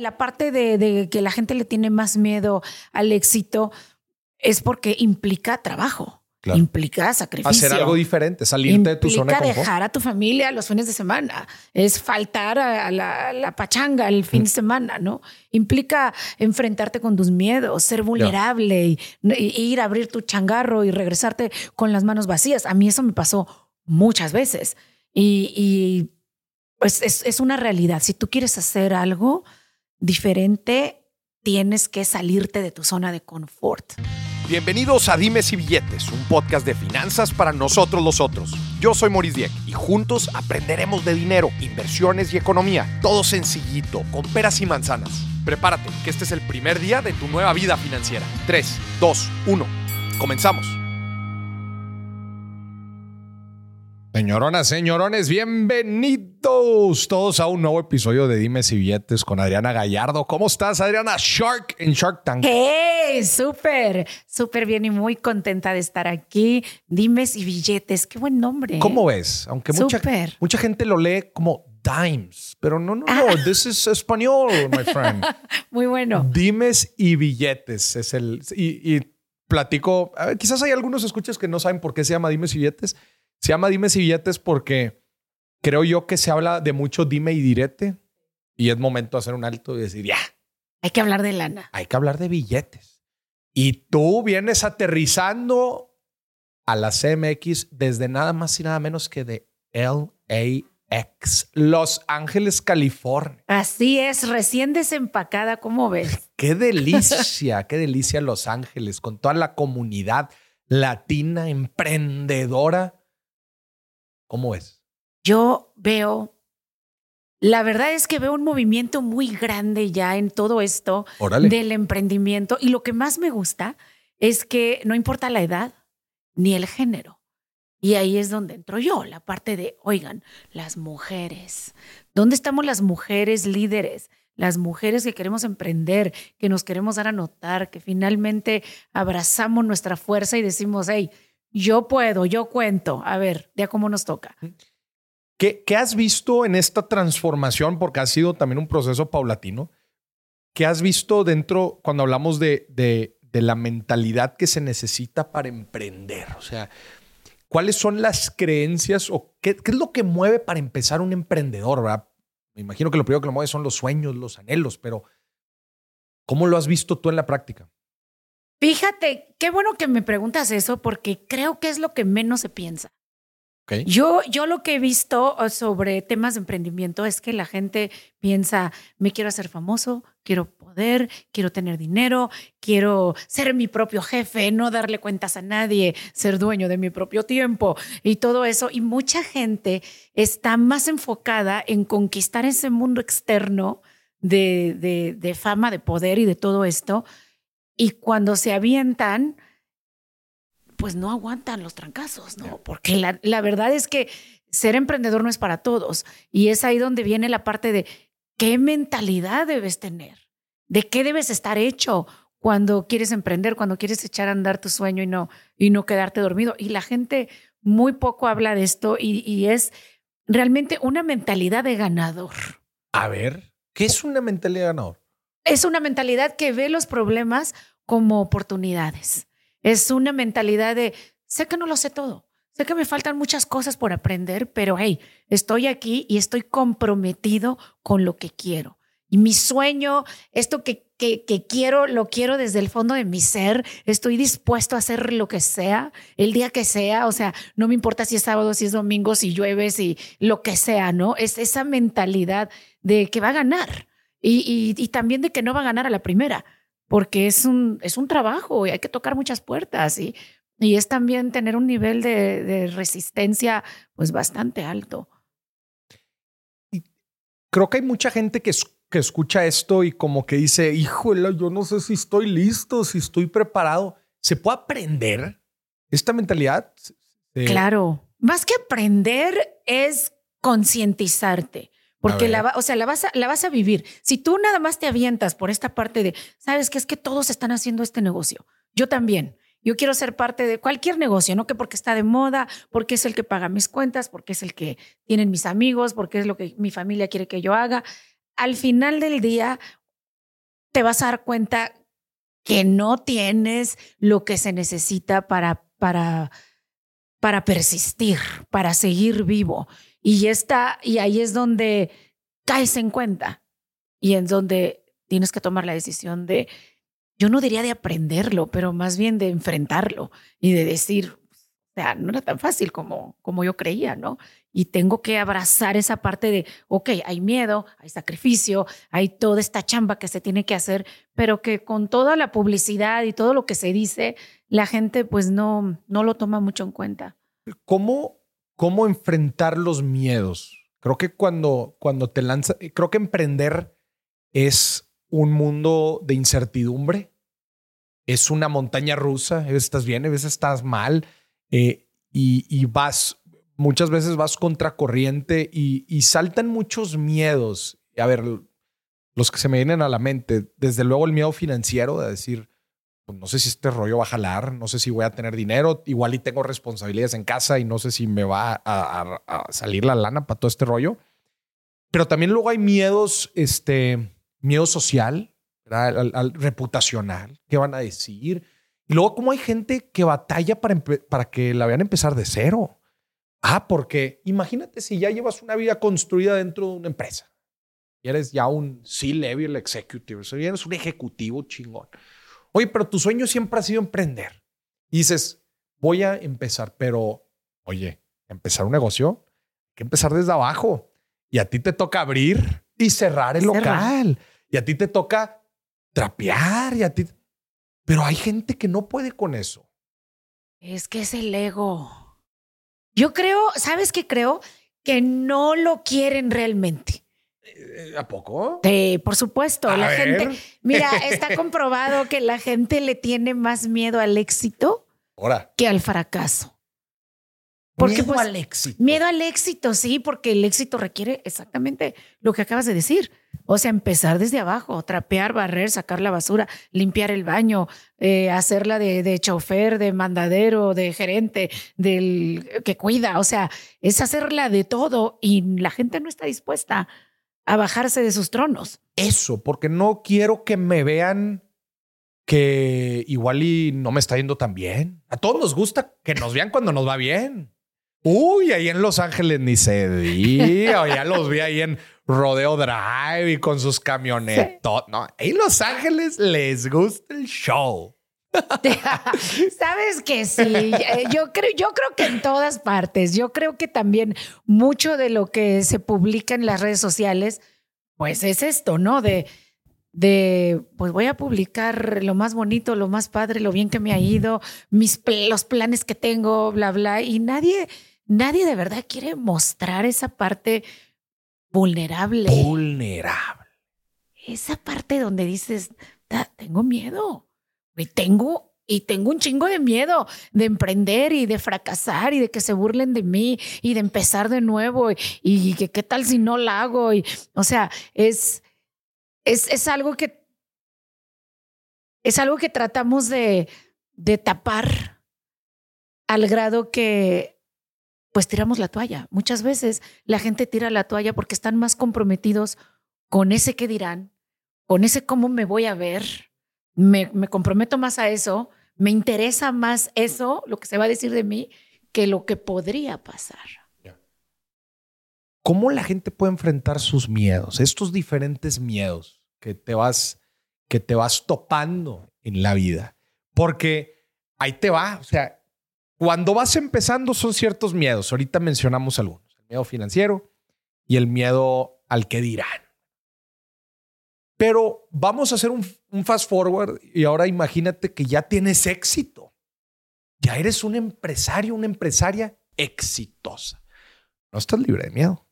la parte de, de que la gente le tiene más miedo al éxito es porque implica trabajo. Claro. Implica sacrificio. Hacer algo diferente, salirte de tu zona de Implica confort. dejar a tu familia los fines de semana. Es faltar a la, a la pachanga el fin de semana, ¿no? Implica enfrentarte con tus miedos, ser vulnerable y, y ir a abrir tu changarro y regresarte con las manos vacías. A mí eso me pasó muchas veces. Y, y, pues es, es una realidad. Si tú quieres hacer algo diferente, tienes que salirte de tu zona de confort. Bienvenidos a Dimes y Billetes, un podcast de finanzas para nosotros los otros. Yo soy Maurice Dieck y juntos aprenderemos de dinero, inversiones y economía. Todo sencillito, con peras y manzanas. Prepárate, que este es el primer día de tu nueva vida financiera. 3, 2, 1. Comenzamos. Señoronas, señorones, bienvenidos todos a un nuevo episodio de Dimes y Billetes con Adriana Gallardo. ¿Cómo estás, Adriana? Shark en Shark Tank. ¡Hey! Súper, súper bien y muy contenta de estar aquí. Dimes y billetes, qué buen nombre. ¿Cómo ves? Aunque mucha, Súper. mucha gente lo lee como dimes, pero no, no, no. This is español, my friend. Muy bueno. Dimes y billetes es el. Y, y platico. a ver, quizás hay algunos escuchas que no saben por qué se llama Dimes y billetes. Se llama Dimes y billetes porque creo yo que se habla de mucho dime y direte. Y es momento de hacer un alto y decir, ya, Hay que hablar de lana. hay que hablar de billetes. Y tú vienes aterrizando a la CMX desde nada más y nada menos que de LAX, Los Ángeles, California. Así es, recién desempacada, ¿cómo ves? Qué delicia, qué delicia Los Ángeles, con toda la comunidad latina emprendedora. ¿Cómo es? Yo veo, la verdad es que veo un movimiento muy grande ya en todo esto Órale. del emprendimiento y lo que más me gusta es que no importa la edad ni el género. Y ahí es donde entro yo, la parte de, oigan, las mujeres. ¿Dónde estamos las mujeres líderes? Las mujeres que queremos emprender, que nos queremos dar a notar, que finalmente abrazamos nuestra fuerza y decimos, hey, yo puedo, yo cuento. A ver, ya cómo nos toca. ¿Qué, qué has visto en esta transformación? Porque ha sido también un proceso paulatino. ¿Qué has visto dentro cuando hablamos de, la mentalidad que se necesita para emprender? O sea, ¿cuáles son las creencias o qué, es lo que mueve para empezar un emprendedor? Me imagino que lo primero que lo mueve son los sueños, los anhelos, pero ¿cómo lo has visto tú en la práctica? Fíjate, qué bueno que me preguntas eso porque creo que es lo que menos se piensa. Yo, yo lo que he visto eh, sobre temas de emprendimiento es que la gente piensa, me quiero hacer famoso, quiero poder, quiero tener dinero, quiero ser mi propio jefe, no darle cuentas a nadie, ser dueño de mi propio tiempo y todo eso. Y mucha gente está más enfocada en conquistar ese mundo externo de, de, de fama, de poder y de todo esto. Y cuando se avientan, pues no aguantan los trancazos, ¿no? Porque la, la, verdad es que ser emprendedor no es para todos. Y es ahí donde viene la parte de qué mentalidad debes tener, de qué debes estar hecho cuando quieres emprender, cuando quieres echar a andar tu sueño y no, y no quedarte dormido. Y la gente muy poco habla de esto y, y es realmente una mentalidad de ganador. A ver, ¿qué es una mentalidad de ganador? Es una mentalidad que ve los problemas como oportunidades. Es una mentalidad de, sé que no lo sé todo, sé que me faltan muchas cosas por aprender, pero hey, estoy aquí y estoy comprometido con lo que quiero. Y mi sueño, esto que, que, quiero, lo quiero desde el fondo de mi ser. Estoy dispuesto a hacer lo que sea, el día que sea. O sea, no me importa si es sábado, si es domingo, si llueve, si lo que sea, ¿no? Es esa mentalidad de que va a ganar y, y también de que no va a ganar a la primera porque es un, es un trabajo y hay que tocar muchas puertas y, y es también tener un nivel de, de, resistencia pues bastante alto. Y creo que hay mucha gente que, que escucha esto y como que dice, híjole, yo no sé si estoy listo, si estoy preparado. ¿Se puede aprender esta mentalidad? Eh, claro, más que aprender es concientizarte. Porque la, o sea, la, vas a, la vas a vivir. Si tú nada más te avientas por esta parte de, sabes que es que todos están haciendo este negocio. Yo también. Yo quiero ser parte de cualquier negocio, no que porque está de moda, porque es el que paga mis cuentas, porque es el que tienen mis amigos, porque es lo que mi familia quiere que yo haga. Al final del día, te vas a dar cuenta que no tienes lo que se necesita para, para, para persistir, para seguir vivo. Y, está, y ahí es donde caes en cuenta y es donde tienes que tomar la decisión de, yo no diría de aprenderlo, pero más bien de enfrentarlo y de decir, o sea, no era tan fácil como, como yo creía, ¿no? Y tengo que abrazar esa parte de, ok, hay miedo, hay sacrificio, hay toda esta chamba que se tiene que hacer, pero que con toda la publicidad y todo lo que se dice, la gente pues no, no lo toma mucho en cuenta. ¿Cómo, cómo enfrentar los miedos? Creo que cuando, cuando te lanzas, creo que emprender es un mundo de incertidumbre, es una montaña rusa, a veces estás bien, a veces estás mal, eh, y, vas, muchas veces vas contracorriente y, y saltan muchos miedos. A ver, los que se me vienen a la mente, desde luego el miedo financiero de decir, pues no sé si este rollo va a jalar, no sé si voy a tener dinero, igual y tengo responsabilidades en casa y no sé si me va a, salir la lana para todo este rollo. Pero también luego hay miedos, este, miedo social, al, reputacional, ¿qué van a decir? Y luego, ¿cómo hay gente que batalla para, para que la vean empezar de cero? Ah, porque imagínate si ya llevas una vida construida dentro de una empresa y eres ya un C-level executive, o sea, eres un ejecutivo chingón. Oye, pero tu sueño siempre ha sido emprender. Y dices, voy a empezar, pero oye, empezar un negocio, hay que empezar desde abajo. Y a ti te toca abrir y cerrar el local. Y a ti te toca trapear y a ti. Pero hay gente que no puede con eso. Es que es el ego. Yo creo, ¿sabes qué creo? Que no lo quieren realmente. Eh, ¿A poco? Sí, por supuesto. la gente, mira, está comprobado que la gente le tiene más miedo al éxito que al fracaso. Porque, miedo pues, al éxito. Miedo al éxito, sí, porque el éxito requiere exactamente lo que acabas de decir. O sea, empezar desde abajo, trapear, barrer, sacar la basura, limpiar el baño, eh, hacerla de, de, chofer, de mandadero, de gerente, del que cuida. O sea, es hacerla de todo y la gente no está dispuesta a bajarse de sus tronos. Eso, porque no quiero que me vean que igual y no me está yendo tan bien. A todos nos gusta que nos vean cuando nos va bien. Uy, ahí en Los Ángeles ni se diga, ya los vi ahí en Rodeo Drive y con sus camionetas. No, en Los Ángeles les gusta el show. Sabes que sí, eh, yo creo, yo creo que en todas partes, yo creo que también mucho de lo que se publica en las redes sociales, pues es esto, ¿no? De, de pues voy a publicar lo más bonito, lo más padre, lo bien que me ha ido, mis los planes que tengo, bla, bla, y nadie Nadie de verdad quiere mostrar esa parte vulnerable. Vulnerable. Esa parte donde dices, tengo miedo. Y tengo, y tengo un chingo de miedo de emprender y de fracasar y de que se burlen de mí y de empezar de nuevo y, que qué tal si no la hago. Y, o sea, es, es, es algo que es algo que tratamos de, de tapar al grado que pues tiramos la toalla. Muchas veces la gente tira la toalla porque están más comprometidos con ese que dirán, con ese cómo me voy a ver, me, me, comprometo más a eso, me interesa más eso, lo que se va a decir de mí, que lo que podría pasar. ¿Cómo la gente puede enfrentar sus miedos, estos diferentes miedos que te vas, que te vas topando en la vida? Porque ahí te va, o sea, cuando vas empezando son ciertos miedos. Ahorita mencionamos algunos. El miedo financiero y el miedo al que dirán. Pero vamos a hacer un, fast forward y ahora imagínate que ya tienes éxito. Ya eres un empresario, una empresaria exitosa. No estás libre de miedo.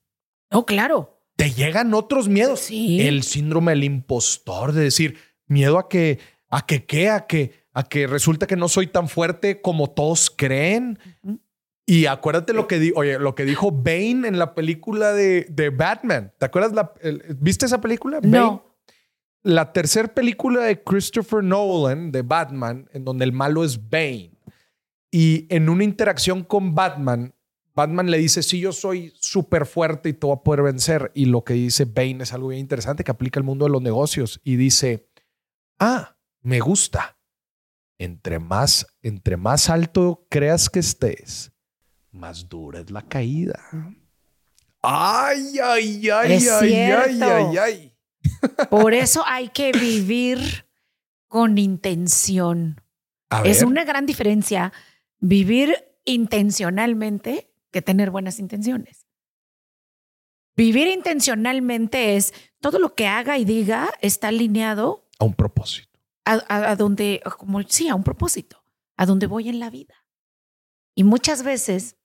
No, claro. Te llegan otros miedos. Sí. El síndrome del impostor, de decir, miedo a que, a que, ¿qué? A que, a que resulta que no soy tan fuerte como todos creen. Y acuérdate lo que, oye, lo que dijo Bane en la película de, de Batman. ¿Te acuerdas? La, ¿Viste esa película? No. La tercera película de Christopher Nolan de Batman, en donde el malo es Bane. Y en una interacción con Batman, Batman le dice, sí, yo soy súper fuerte y te voy a poder vencer. Y lo que dice Bane es algo bien interesante que aplica al mundo de los negocios. Y dice, Ah, me gusta. Entre más, entre más alto creas que estés, más dura es la caída. Ay, ay, ay, Es ay, ay, ay, ay. Por eso hay que vivir con intención. A Es ver, una gran diferencia vivir intencionalmente que tener buenas intenciones. Vivir intencionalmente es todo lo que haga y diga está alineado a un propósito. a, a- a donde, como sí, a un propósito, a donde voy en la vida. Y muchas veces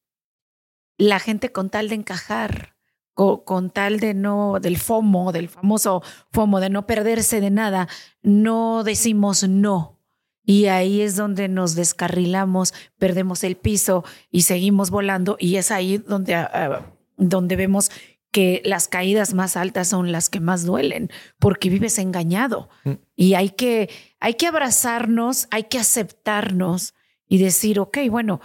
la gente con tal de encajar, co- con, tal de no, del FOMO, del famoso FOMO, de no perderse de nada, no decimos no. Y ahí es donde nos descarrilamos, perdemos el piso y seguimos volando. Y es ahí donde, ah, donde vemos que las caídas más altas son las que más duelen, porque vives engañado. Mm. Y hay que, hay que abrazarnos, hay que aceptarnos y decir, ok, bueno,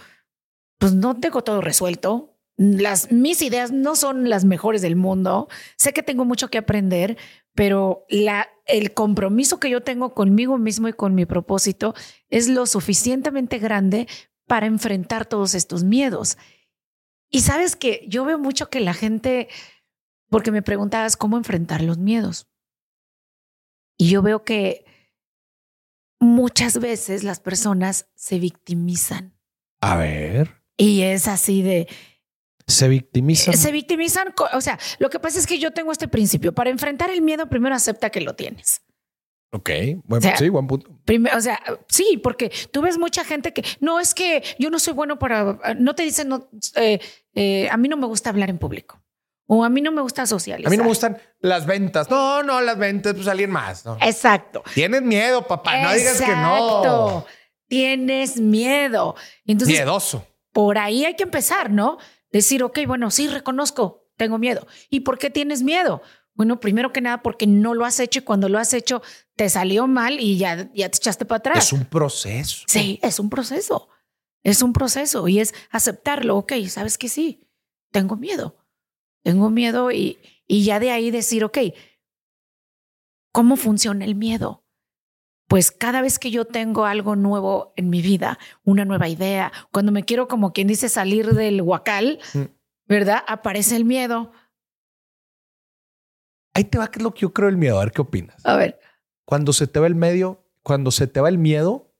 pues no tengo todo resuelto. Las, mis ideas no son las mejores del mundo. Sé que tengo mucho que aprender, pero la, el compromiso que yo tengo conmigo mismo y con mi propósito es lo suficientemente grande para enfrentar todos estos miedos. Y sabes que yo veo mucho que la gente, porque me preguntabas cómo enfrentar los miedos. Y yo veo que muchas veces las personas se victimizan. A ver, Y es así de, se victimizan. se victimizan, o sea, lo que pasa es que yo tengo este principio, para enfrentar el miedo primero acepta que lo tienes. Ok, buen, O sea, sí, buen punto. Primero, o sea, sí, porque tú ves mucha gente que no es que yo no soy bueno para, no te dicen, no, eh, eh, a mí no me gusta hablar en público o a mí no me gusta socializar. A mí no me gustan las ventas. No, no, las ventas, pues alguien más. ¿no? Exacto. Tienes miedo, papá. No digas que no. Exacto. Tienes miedo. Entonces, Miedoso. por ahí hay que empezar, ¿no? Decir, ok, bueno, sí, reconozco, tengo miedo. ¿Y por qué tienes miedo? Bueno, primero que nada, porque no lo has hecho y cuando lo has hecho te salió mal y ya, ya te echaste para atrás. Es un proceso. Sí, es un proceso. Es un proceso y es aceptarlo. Ok, sabes que sí, tengo miedo. Tengo miedo y, y ya de ahí decir, ok, ¿cómo funciona el miedo? Pues cada vez que yo tengo algo nuevo en mi vida, una nueva idea, cuando me quiero, como quien dice, salir del huacal, Mm. ¿verdad? Aparece el miedo. Ahí te va, que es lo que yo creo del miedo. A ver qué opinas. A ver, Cuando se te va el medio, cuando se te va el miedo,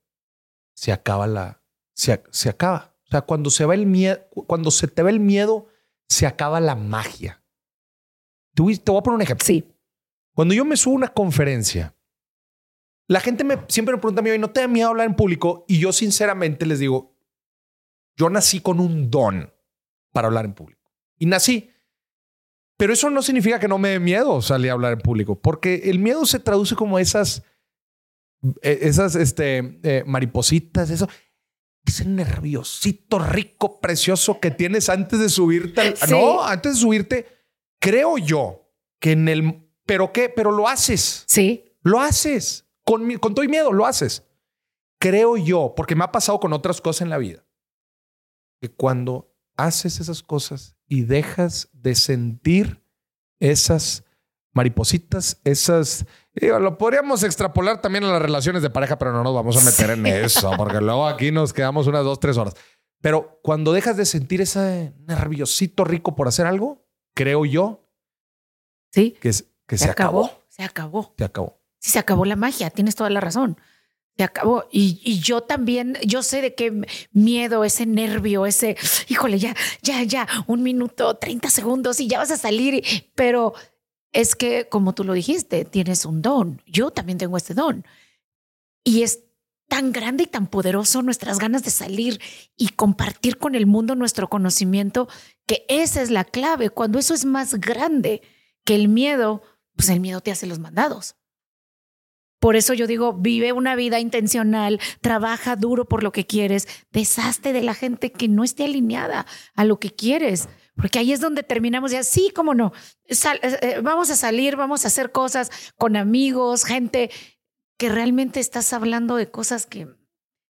se acaba la. Se, se acaba. O sea, cuando se va el miedo, cuando se te va el miedo, se acaba la magia. Te voy, te voy a poner un ejemplo. sí, Cuando yo me subo a una conferencia, la gente me, siempre me pregunta a mí, ¿no te da miedo hablar en público? Y yo sinceramente les digo, yo nací con un don para hablar en público. Y nací. Pero eso no significa que no me dé miedo salir a hablar en público, porque el miedo se traduce como esas, eh, esas este, eh, maripositas, eso, ese nerviosito rico, precioso que tienes antes de subirte. al- Sí. No, antes de subirte, creo yo que en el... ¿Pero qué? Pero lo haces. sí, Lo haces. Con, con todo y miedo, lo haces. Creo yo, porque me ha pasado con otras cosas en la vida, que cuando haces esas cosas y dejas de sentir esas maripositas, esas... digo, lo podríamos extrapolar también a las relaciones de pareja, pero no nos vamos a meter en eso, porque luego aquí nos quedamos unas dos, tres horas. Pero cuando dejas de sentir ese nerviosito rico por hacer algo, creo yo sí. que, que se, Se acabó. acabó, se acabó. Se acabó. Sí, se acabó la magia, tienes toda la razón. Se acabó. Y, y yo también, yo sé de qué miedo, ese nervio, ese, híjole, ya, ya, ya, un minuto, 30 segundos y ya vas a salir. Pero es que, como tú lo dijiste, tienes un don. Yo también tengo este don. Y es tan grande y tan poderoso nuestras ganas de salir y compartir con el mundo nuestro conocimiento, que esa es la clave. Cuando eso es más grande que el miedo, pues el miedo te hace los mandados. Por eso yo digo, vive una vida intencional, trabaja duro por lo que quieres, deshazte de la gente que no esté alineada a lo que quieres, porque ahí es donde terminamos ya, sí, cómo no, Sal- eh, eh, vamos a salir, vamos a hacer cosas con amigos, gente que realmente estás hablando de cosas que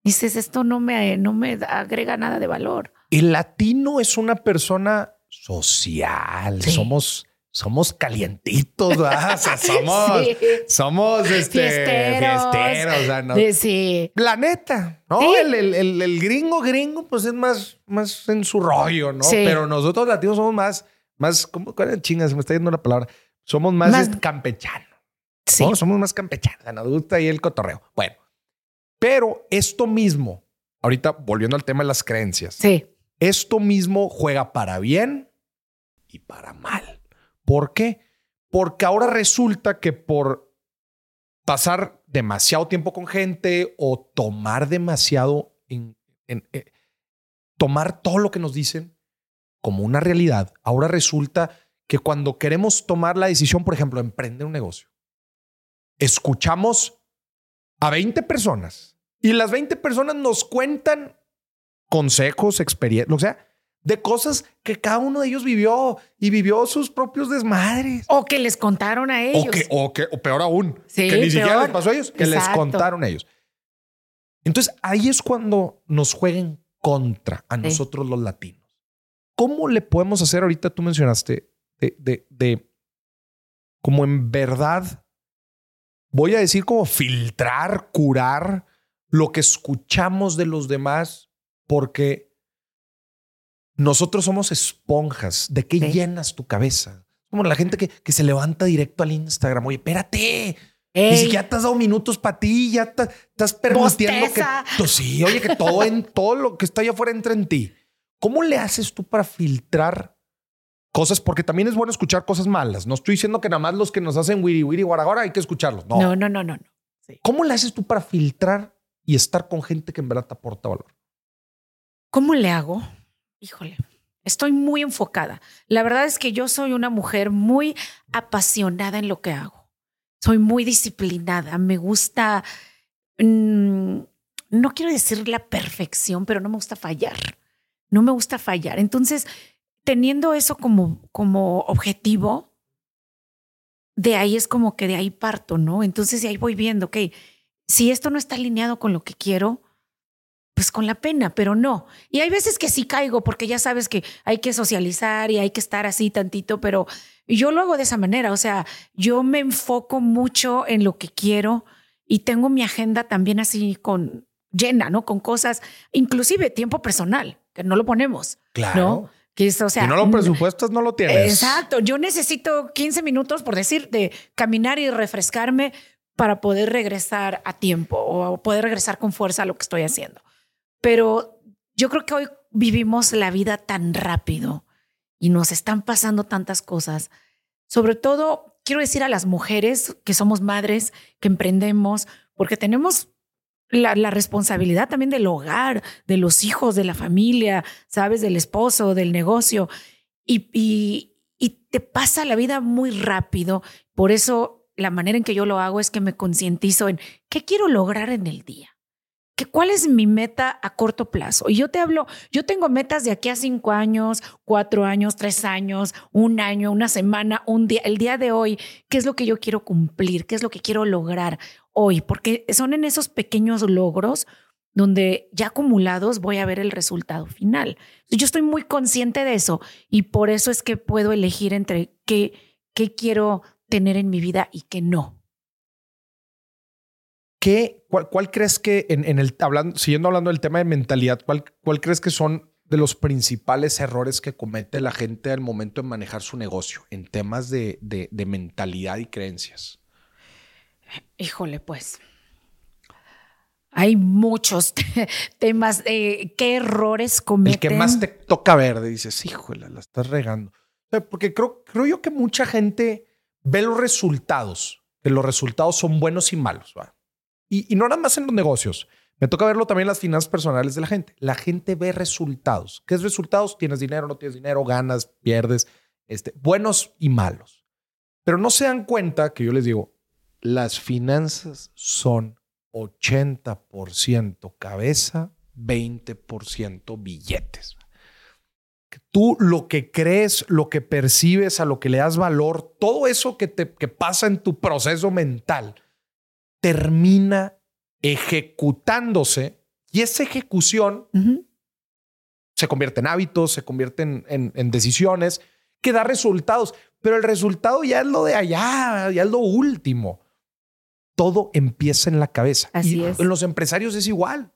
dices, esto no me, no me agrega nada de valor. El latino es una persona social. Sí. Somos somos calientitos, ¿verdad? O sea, somos, Sí. somos este, Fiesteros. fiesteros. o sea, no. Sí. La neta, ¿no? Sí. El, el- el- el gringo gringo, pues es más, más en su rollo, ¿no? Sí. Pero nosotros latinos somos más, más, ¿cómo? ¿Cuál es? Chinga, se me está yendo la palabra. Somos más, Más- este, campechanos. Sí. ¿no? Somos más campechanos. Nos gusta ahí el cotorreo. Bueno, pero esto mismo, ahorita volviendo al tema de las creencias, Sí. esto mismo juega para bien y para mal. ¿Por qué? Porque ahora resulta que por pasar demasiado tiempo con gente o tomar demasiado en, eh, tomar todo lo que nos dicen como una realidad, ahora resulta que cuando queremos tomar la decisión, por ejemplo, emprender un negocio, escuchamos a 20 personas y las 20 personas nos cuentan consejos, experiencias, o sea, de cosas que cada uno de ellos vivió y vivió sus propios desmadres. O que les contaron a ellos. O que, o que, o peor aún, Sí, que ni siquiera les pasó a ellos, que les contaron a ellos. Entonces ahí es cuando nos jueguen contra a Sí. nosotros los latinos. ¿Cómo le podemos hacer ahorita? Tú mencionaste de, de, de como en verdad, voy a decir como filtrar, curar lo que escuchamos de los demás, porque nosotros somos esponjas. ¿De qué llenas tu cabeza? Como la gente que, que se levanta directo al Instagram. Oye, espérate. Ni Ey, siquiera te has dado minutos para ti, ya te- estás permitiendo Bosteza. que. Sí, oye, que todo, en, todo lo que está allá afuera entre en ti. ¿Cómo le haces tú para filtrar cosas? Porque también es bueno escuchar cosas malas. No estoy diciendo que nada más los que nos hacen wiri wiri guaragora hay que escucharlos. No. No, no, no, no. no. ¿Cómo le haces tú para filtrar y estar con gente que en verdad te aporta valor? ¿Cómo le hago? Híjole, estoy muy enfocada. La verdad es que yo soy una mujer muy apasionada en lo que hago. Soy muy disciplinada. Me gusta, mm, no quiero decir la perfección, pero no me gusta fallar. No me gusta fallar. Entonces, teniendo eso como, como objetivo, de ahí es como que de ahí parto, ¿no? Entonces, de ahí voy viendo, ok, si esto no está alineado con lo que quiero, pues con la pena, pero no. Y hay veces que sí caigo porque ya sabes que hay que socializar y hay que estar así tantito, pero yo lo hago de esa manera. O sea, yo me enfoco mucho en lo que quiero y tengo mi agenda también así con llena, ¿no? Con cosas, inclusive tiempo personal, que no lo ponemos, ¿no? Que es, o sea, si no lo presupuestas, no lo tienes. Exacto. Yo necesito 15 minutos, por decir, de caminar y refrescarme para poder regresar a tiempo o poder regresar con fuerza a lo que estoy haciendo. Pero yo creo que hoy vivimos la vida tan rápido y nos están pasando tantas cosas. Sobre todo, quiero decir a las mujeres que somos madres, que emprendemos, porque tenemos la, responsabilidad también del hogar, de los hijos, de la familia, sabes, del esposo, del negocio. Y, y, y, te pasa la vida muy rápido. Por eso la manera en que yo lo hago es que me concientizo en qué quiero lograr en el día. ¿Qué, ¿Cuál es mi meta a corto plazo? Y yo te hablo, yo tengo metas de aquí a cinco años, cuatro años, tres años, un año, una semana, un día, el día de hoy, ¿qué es lo que yo quiero cumplir? ¿Qué es lo que quiero lograr hoy? Porque son en esos pequeños logros donde ya acumulados voy a ver el resultado final. Yo estoy muy consciente de eso y por eso es que puedo elegir entre qué, qué quiero tener en mi vida y qué no. ¿Qué, cuál, cuál, crees que en, en, el hablando, siguiendo hablando del tema de mentalidad, cuál, cuál crees que son de los principales errores que comete la gente al momento de manejar su negocio en temas de, de, de mentalidad y creencias? Híjole, pues hay muchos temas. Eh, ¿Qué errores cometen? El que más te toca ver, dices, híjole, la estás regando. Porque creo, creo yo que mucha gente ve los resultados, que los resultados son buenos y malos. ¿va? Y, no nada más en los negocios. Me toca verlo también en las finanzas personales de la gente. La gente ve resultados. ¿Qué es resultados? Tienes dinero, no tienes dinero, ganas, pierdes, este, buenos y malos. Pero no se dan cuenta que yo les digo, las finanzas son 80% cabeza, 20% billetes. Tú lo que crees, lo que percibes, a lo que le das valor, todo eso que, te, que pasa en tu proceso mental, termina ejecutándose y esa ejecución uh -huh. se convierte en hábitos, se convierte en, en, en decisiones que da resultados. pero el resultado ya es lo de allá, ya es lo último. Todo empieza en la cabeza. Así y es. en los empresarios es igual.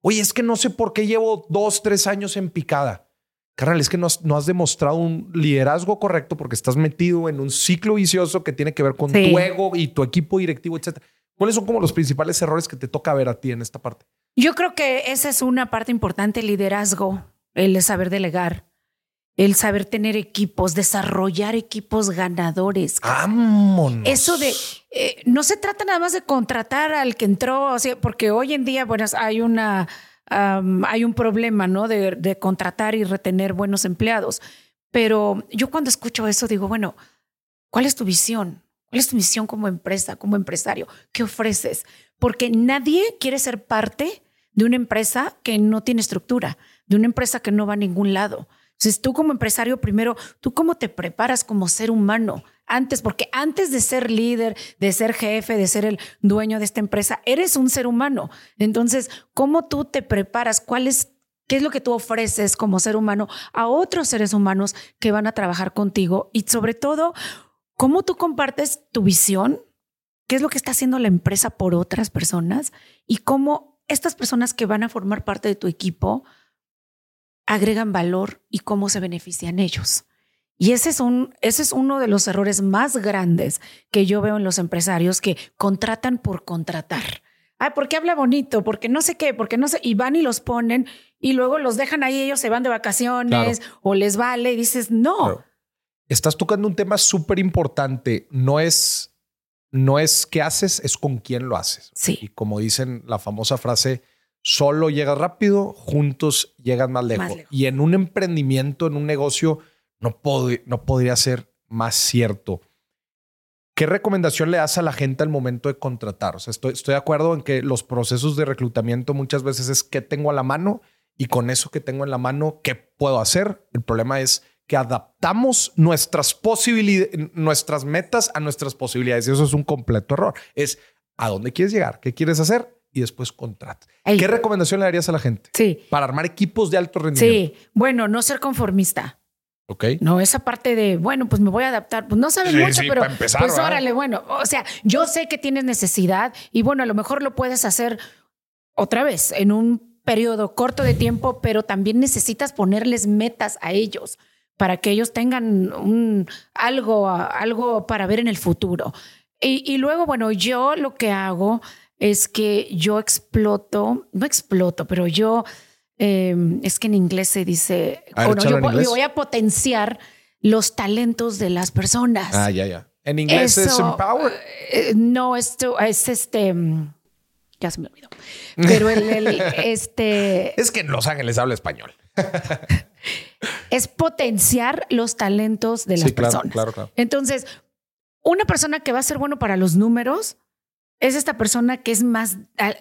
Oye, es que no sé por qué llevo dos, tres años en picada. Carnal, es que no has, no has demostrado un liderazgo correcto porque estás metido en un ciclo vicioso que tiene que ver con Sí. tu ego y tu equipo directivo, etcétera. ¿Cuáles son como los principales errores que te toca ver a ti en esta parte? Yo creo que esa es una parte importante, el liderazgo, el saber delegar, el saber tener equipos, desarrollar equipos ganadores. Vámonos. Eso de, eh, no se trata nada más de contratar al que entró, o sea, porque hoy en día, bueno, hay una, hay un problema, ¿no? De, de contratar y retener buenos empleados. Pero yo cuando escucho eso digo, bueno, ¿cuál es tu visión? ¿Cuál es tu misión como empresa, como empresario? ¿Qué ofreces? Porque nadie quiere ser parte de una empresa que no tiene estructura, de una empresa que no va a ningún lado. Entonces, tú como empresario, primero, ¿tú cómo te preparas como ser humano? Antes, porque antes de ser líder, de ser jefe, de ser el dueño de esta empresa, eres un ser humano. Entonces, ¿cómo tú te preparas? ¿Cuál es, qué es lo que tú ofreces como ser humano a otros seres humanos que van a trabajar contigo? Y sobre todo, ¿cómo tú compartes tu visión? ¿Qué es lo que está haciendo la empresa por otras personas? Y cómo estas personas que van a formar parte de tu equipo agregan valor y cómo se benefician ellos. Y ese es, un, ese es uno de los errores más grandes que yo veo en los empresarios que contratan por contratar. Ah, porque habla bonito, porque no sé qué, porque no sé, y van y los ponen y luego los dejan ahí, ellos se van de vacaciones o les vale y dices, no. Claro. Estás tocando un tema súper importante. No es, no es qué haces, es con quién lo haces. Sí. Y como dicen la famosa frase, solo llegas rápido, juntos llegas más lejos. Más lejos. Y en un emprendimiento, en un negocio, no, pod- no podría ser más cierto. ¿Qué recomendación le das a la gente al momento de contratar? O sea, estoy, estoy de acuerdo en que los procesos de reclutamiento muchas veces es qué tengo a la mano y con eso que tengo en la mano, ¿qué puedo hacer? El problema es que adaptamos nuestras posibilidades, nuestras metas a nuestras posibilidades. Y eso es un completo error. Es a dónde quieres llegar, qué quieres hacer y después contrata. Ey. ¿Qué recomendación le darías a la gente? Sí, Para armar equipos de alto rendimiento. sí. Bueno, no ser conformista. Ok. No, esa parte de, bueno, pues me voy a adaptar. Pues no sabes Sí, mucho, sí, pero empezar, pues ¿verdad? órale, bueno, o sea, yo sé que tienes necesidad y bueno, a lo mejor lo puedes hacer otra vez en un periodo corto de tiempo, pero también necesitas ponerles metas a ellos para que ellos tengan un, algo, algo para ver en el futuro. Y, y luego, bueno, yo lo que hago es que yo exploto, no exploto, pero yo, eh, es que en inglés se dice, bueno, yo, voy a potenciar los talentos de las personas. Ah, ya, ya. En inglés es empower. eh, no, esto es este. mm, Ya se me olvidó. Pero el, el, este Es que en Los Ángeles habla español. es potenciar los talentos de las Sí, claro, personas. claro, claro. Entonces, una persona que va a ser bueno para los números es esta persona que es más,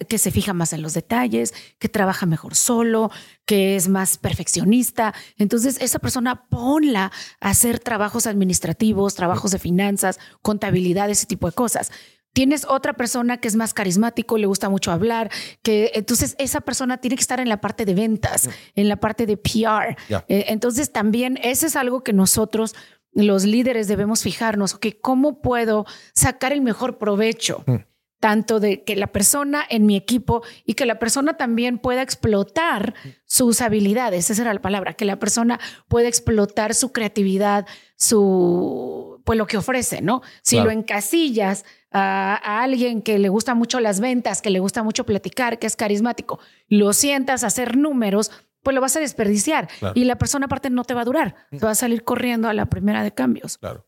que se fija más en los detalles, que trabaja mejor solo, que es más perfeccionista. Entonces, esa persona ponla a hacer trabajos administrativos, trabajos de finanzas, contabilidad, ese tipo de cosas. Tienes otra persona que es más carismático, le gusta mucho hablar, que entonces esa persona tiene que estar en la parte de ventas, en la parte de PR. Eh, entonces también ese es algo que nosotros, los líderes, debemos fijarnos, ok, ¿cómo puedo sacar el mejor provecho? Mm. Tanto de que la persona en mi equipo y que la persona también pueda explotar sus habilidades, esa era la palabra, que la persona pueda explotar su creatividad, su, pues lo que ofrece, ¿no? Si Claro. lo encasillas a, a alguien que le gusta mucho las ventas, que le gusta mucho platicar, que es carismático, lo sientas a hacer números, pues lo vas a desperdiciar Claro. y la persona aparte no te va a durar, se va a salir corriendo a la primera de cambios. Claro.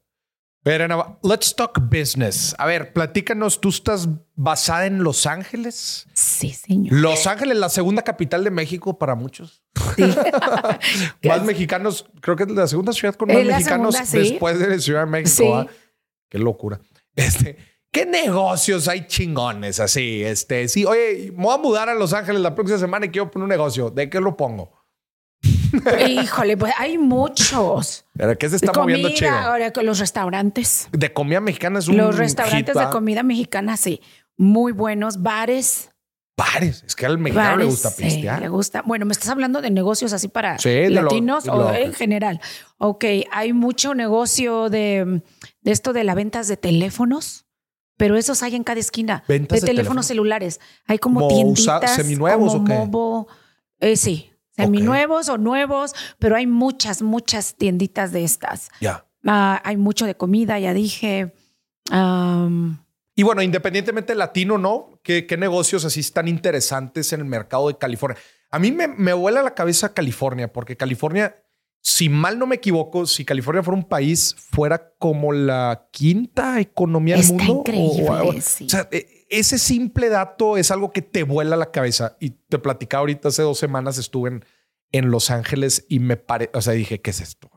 Pero, let's talk business. A ver, platícanos, ¿tú estás basada en Los Ángeles? Sí, señor. Los Ángeles, la segunda capital de México para muchos. más mexicanos, creo que es la segunda ciudad con más la mexicanos segunda, sí. después de Ciudad de México. Sí. ¿ah? Qué locura. Este, ¿qué negocios hay chingones así? Este, sí, oye, me voy a mudar a Los Ángeles la próxima semana y quiero poner un negocio. ¿De qué lo pongo? Híjole, pues hay muchos. ¿Pero ¿Qué se está moviendo chido? comida, ahora con los restaurantes. De comida mexicana es un Los restaurantes hit, de comida mexicana, sí, muy buenos. Bares, Bares. Es que al mexicano le gusta sí, pistear. le gusta. Bueno, me estás hablando de negocios así para Sí, lo- latinos o en general. Ok, hay mucho negocio de, de esto de las ventas de teléfonos, pero esos hay en cada esquina. ¿Ventas de, de teléfonos celulares. Hay como ¿Como usa- tienditas. seminuevos como o qué? Movo. Eh, sí, seminuevos o nuevos, pero hay muchas, muchas tienditas de estas. Ya. Ah, hay mucho de comida, ya dije. Y bueno, independientemente latino, ¿no? ¿Qué, qué negocios así están interesantes en el mercado de California? A mí me, me vuela la cabeza California, porque California, si mal no me equivoco, si California fuera un país, fuera como la quinta economía del mundo. increíble, o- o- sí. O sea, e- ese simple dato es algo que te vuela la cabeza. Y te platicaba ahorita, hace dos semanas estuve en, en Los Ángeles y me paré, o sea, dije, ¿qué es esto?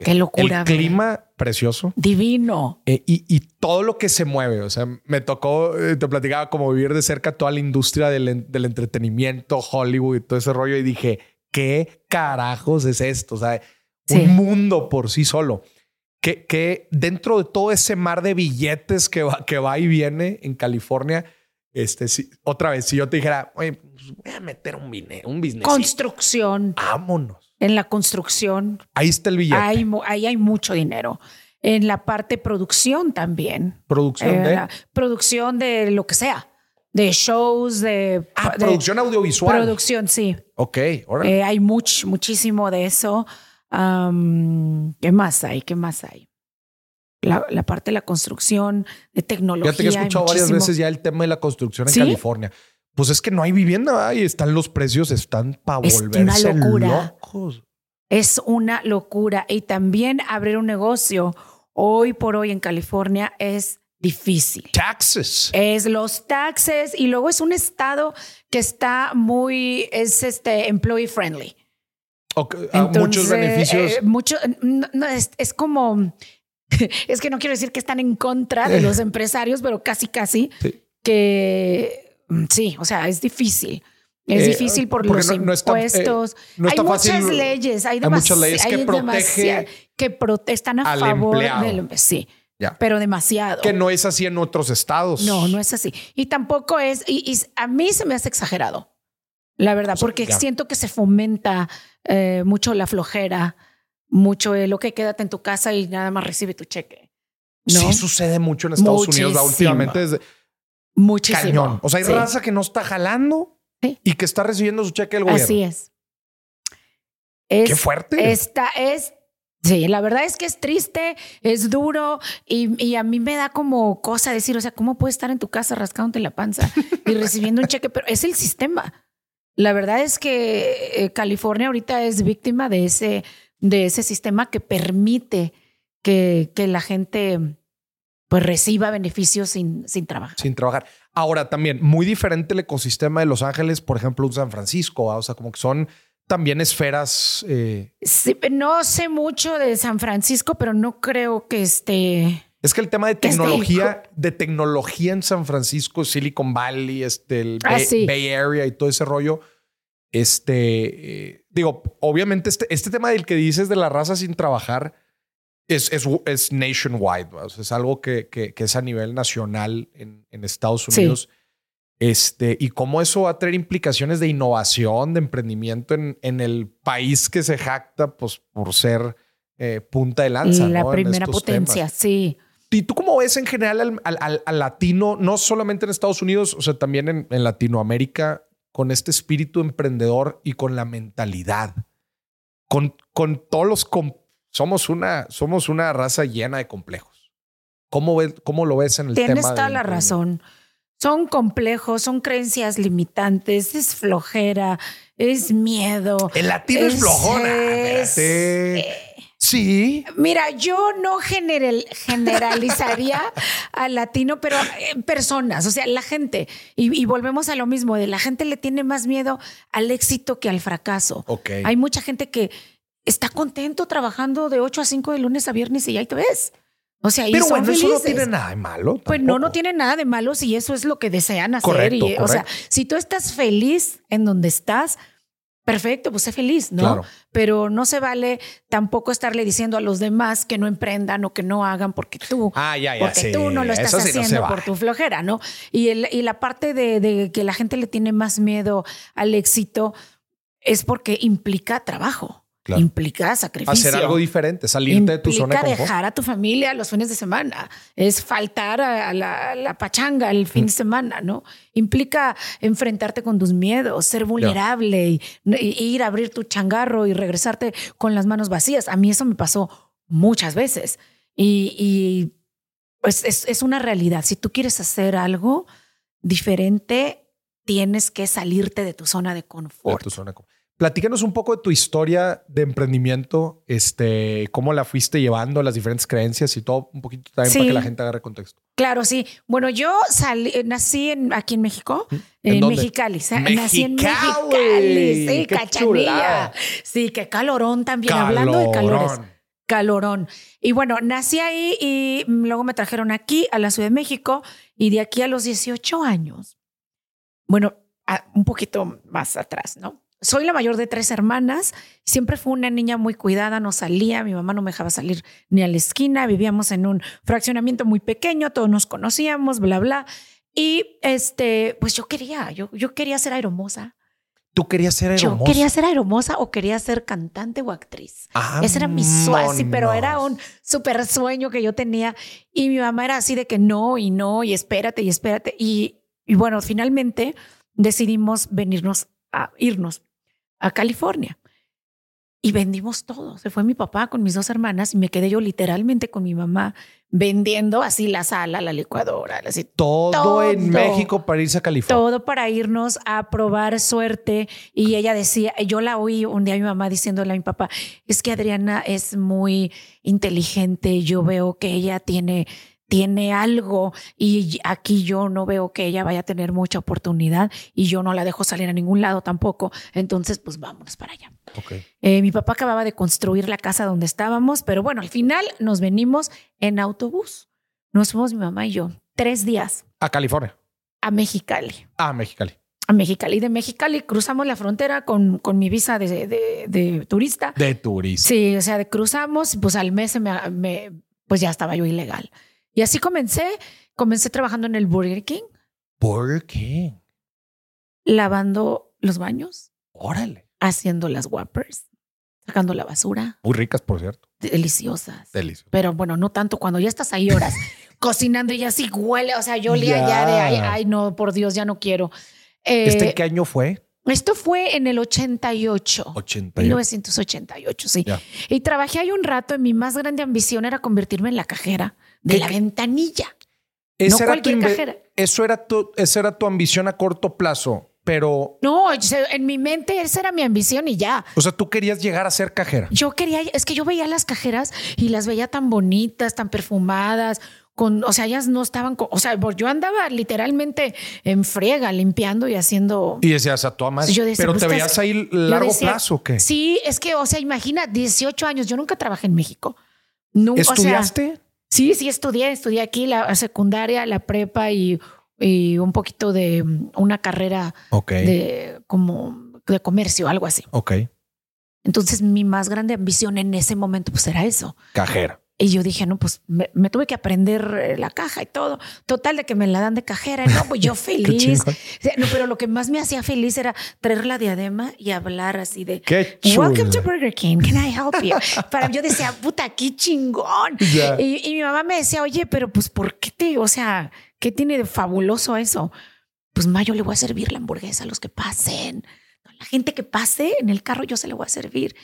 qué locura. El clima precioso. Divino. Eh, y, y todo lo que se mueve, o sea, me tocó, eh, te platicaba como vivir de cerca toda la industria del, del entretenimiento, Hollywood y todo ese rollo y dije, ¿qué carajos es esto? O sea, Sí. un mundo por sí solo. Que, que dentro de todo ese mar de billetes que va, que va y viene en California, este, si, otra vez, si yo te dijera, oye, pues voy a meter un, un business. Construcción. Vámonos. En la construcción Ahí está el billete. hay, ahí hay mucho dinero. En la parte producción también. Producción Eh, de... la producción de lo que sea. De shows, de, Ah, de producción audiovisual. producción, sí. ok, órale. Eh, hay much, muchísimo de eso. ¿Qué más hay? ¿Qué más hay? La, la parte de la construcción, de tecnología. Fíjate que he escuchado varias veces ya el tema de la construcción en ¿Sí? California. Pues es que no hay vivienda y están los precios, están para Es una locura. locos. Es una locura. Y también abrir un negocio hoy por hoy en California es difícil. Taxes. Es los taxes y luego es un estado que está muy, es este employee friendly. Ah, muchos Entonces, beneficios. eh, mucho, no, no, es, es como, es que no quiero decir que están en contra de los empresarios, pero casi, casi Sí. que mm, sí, o sea, es difícil. Es Eh, difícil por porque los no- está, eh, impuestos. está hay muchas fácil- leyes, hay, hay muchas leyes que hay protege que prote- están a al favor empleado. del sí, Ya. pero demasiado. Que no es así en otros estados. No, no es así. Y tampoco es, y, y a mí se me hace exagerado, la verdad, O sea, porque ya. siento que se fomenta eh, mucho la flojera, mucho eh, lo que quédate en tu casa y nada más recibe tu cheque. ¿no? Sí sucede mucho en Estados Unidos. Muchísimo. Últimamente es de Muchísimo. cañón. O sea, hay Sí, raza que no está jalando Sí. y que está recibiendo su cheque del gobierno. Así es. Es, Qué fuerte. Esta es. Sí, la verdad es que es triste, es duro y, y a mí me da como cosa decir, o sea, ¿cómo puedes estar en tu casa rascándote la panza y recibiendo un cheque? Pero es el sistema. La verdad es que eh, California ahorita es víctima de ese, de ese sistema que permite que, que la gente pues reciba beneficios sin, sin trabajar. sin trabajar. Ahora también muy diferente el ecosistema de Los Ángeles, por ejemplo, un San Francisco, ¿va? o sea, como que son también esferas. eh, Sí, no sé mucho de San Francisco, pero no creo que esté. Es que el tema de tecnología, de tecnología en San Francisco, Silicon Valley, este, el Ah, Bay, sí. Bay Area y todo ese rollo. Este, eh, digo, obviamente este, este tema del que dices de la raza sin trabajar es, es, es nationwide, ¿va? O sea, es algo que, que, que es a nivel nacional en, en Estados Sí. Este, y cómo eso va a tener implicaciones de innovación, de emprendimiento en, en el país que se jacta pues, por ser eh, punta de lanza. la primera potencia, temas. sí. ¿Y tú cómo ves en general al, al- al- al latino, no solamente en Estados Unidos, o sea, también en, en Latinoamérica, con este espíritu emprendedor y con la mentalidad? Con, con todos los... somos, una, somos una raza llena de complejos. ¿Cómo, ves, cómo lo ves en el tema? Tienes toda la razón. Son complejos, son creencias limitantes, es flojera, es miedo. El latino es, flojona. es- eh, Sí. Mira, yo no general- generalizaría al latino, pero en personas, o sea, la gente. Y, y volvemos a lo mismo, de la gente le tiene más miedo al éxito que al fracaso. Ok. Hay mucha gente que está contento trabajando de 8 a 5 de lunes a viernes y ahí te ves. O sea, y Pero son bueno, eso no felices. tiene nada de malo. Pues no, no tiene nada de malo si eso es lo que desean hacer. Correcto, y, O sea, si tú estás feliz en donde estás, Perfecto, pues sé feliz, ¿no? Claro. Pero no se vale tampoco estarle diciendo a los demás que no emprendan o que no hagan porque tú, Ah, ya, ya. porque sí. tú no lo estás no haciendo por tu flojera, ¿no? Y, el- y la parte de, de que la gente le tiene más miedo al éxito es porque implica trabajo, Claro. implica sacrificio. Hacer algo diferente, salirte de tu zona de Implica confort. dejar a tu familia los fines de semana. Es faltar a la, a la pachanga el fin de semana, ¿no? Implica enfrentarte con tus miedos, ser vulnerable y, y ir a abrir tu changarro y regresarte con las manos vacías. A mí eso me pasó muchas veces. Y, y, pues es, es una realidad. Si tú quieres hacer algo diferente, tienes que salirte de tu zona de de confort. tu zona de confort. Platícanos un poco de tu historia de emprendimiento, este, cómo la fuiste llevando, las diferentes creencias y todo, un poquito también Sí. para que la gente agarre contexto. Claro, sí. Bueno, yo salí, nací en, aquí en México, ¿En en, dónde? Mexicali. Nací en Mexicali. Sí, Qué cachanilla. chulada. Sí, qué calorón también. Hablando de calores. Calorón. Calorón. Y bueno, nací ahí y luego me trajeron aquí a la Ciudad de México y de aquí a los 18 años. Bueno, a- un poquito más atrás, ¿no? Soy la mayor de tres hermanas. Siempre fui una niña muy cuidada, no salía, mi mamá no me dejaba salir ni a la esquina, vivíamos en un fraccionamiento muy pequeño, todos nos conocíamos, bla, bla. Y este, pues yo quería, yo, yo quería ser aeromosa. Tú querías ser Yo hermoso. quería ser aeromosa o quería ser cantante o actriz. Ese era mi sueño, pero era un súper sueño que yo tenía. Y mi mamá era así de que no y no, y espérate y espérate. Y, y bueno, finalmente decidimos venirnos a irnos a California. Y vendimos todo. Se fue mi papá con mis dos hermanas y me quedé yo literalmente con mi mamá vendiendo así la sala, la licuadora, así Todo, Todo. en México para irse a California. todo para irnos a probar suerte. Y ella decía, yo la oí un día a mi mamá diciéndole a mi papá, es que Adriana es muy inteligente, yo veo que ella tiene, tiene algo y aquí yo no veo que ella vaya a tener mucha oportunidad y yo no la dejo salir a ningún lado tampoco. Entonces, pues vámonos para allá. Ok. Eh, mi papá acababa de construir la casa donde estábamos, pero bueno, al final nos venimos en autobús. Nos fuimos mi mamá y yo, tres días A California. a Mexicali A Mexicali. a Mexicali. De Mexicali cruzamos la frontera con, con mi visa de, de- de turista. De turista. Sí, o sea, cruzamos, pues al mes me, me- pues ya estaba yo ilegal. Y así comencé, comencé trabajando en el Burger King, ¿Por qué? lavando los baños, Órale. haciendo las whoppers, sacando la basura, Muy ricas, por cierto. deliciosas. Delicioso. Pero bueno, no tanto cuando ya estás ahí horas cocinando y ya sí huele, o sea, yo olía ya, de, ay, ay, no, por Dios, ya no quiero. Eh, ¿Este qué año fue? Esto fue en el 88. 88. 1988, sí. Ya. Y trabajé ahí un rato y mi más grande ambición era convertirme en la cajera de ¿Qué- la ventanilla. No era cualquier cajera. Eso era tu, esa era tu ambición a corto plazo, pero, No, en mi mente esa era mi ambición y ya. o sea, tú querías llegar a ser cajera. Yo quería, es que yo veía las cajeras y las veía tan bonitas, tan perfumadas, con, o sea, ellas no estaban, con- o sea, yo andaba literalmente en friega, limpiando y haciendo... Y decías a tu más. Yo decía, pero pues, te estás- veías ahí largo decía, plazo, ¿o ¿qué? Sí, es que, o sea, imagina, 18 años, yo nunca trabajé en México. No, o sea, ¿Estudiaste? Sí, sí, estudié, estudié aquí la secundaria, la prepa y, y un poquito de mm, una carrera de como de comercio, algo así. Ok. Entonces mi más grande ambición en ese momento pues era eso. Cajera. Y yo dije, no, pues me, me tuve que aprender eh, la caja y todo. Total de que me la dan de cajera. No, pues yo feliz. no, pero lo que más me hacía feliz era traer la diadema y hablar así de Qué Welcome to. Burger King. Can I help you? Para yo decía, puta, qué chingón. Ya. Y, y mi mamá me decía, oye, pero pues, ¿por qué te, o sea, qué tiene de fabuloso eso? Pues, ma, yo le voy a servir la hamburguesa a los que pasen. A la gente que pase en el carro, yo se le voy a servir.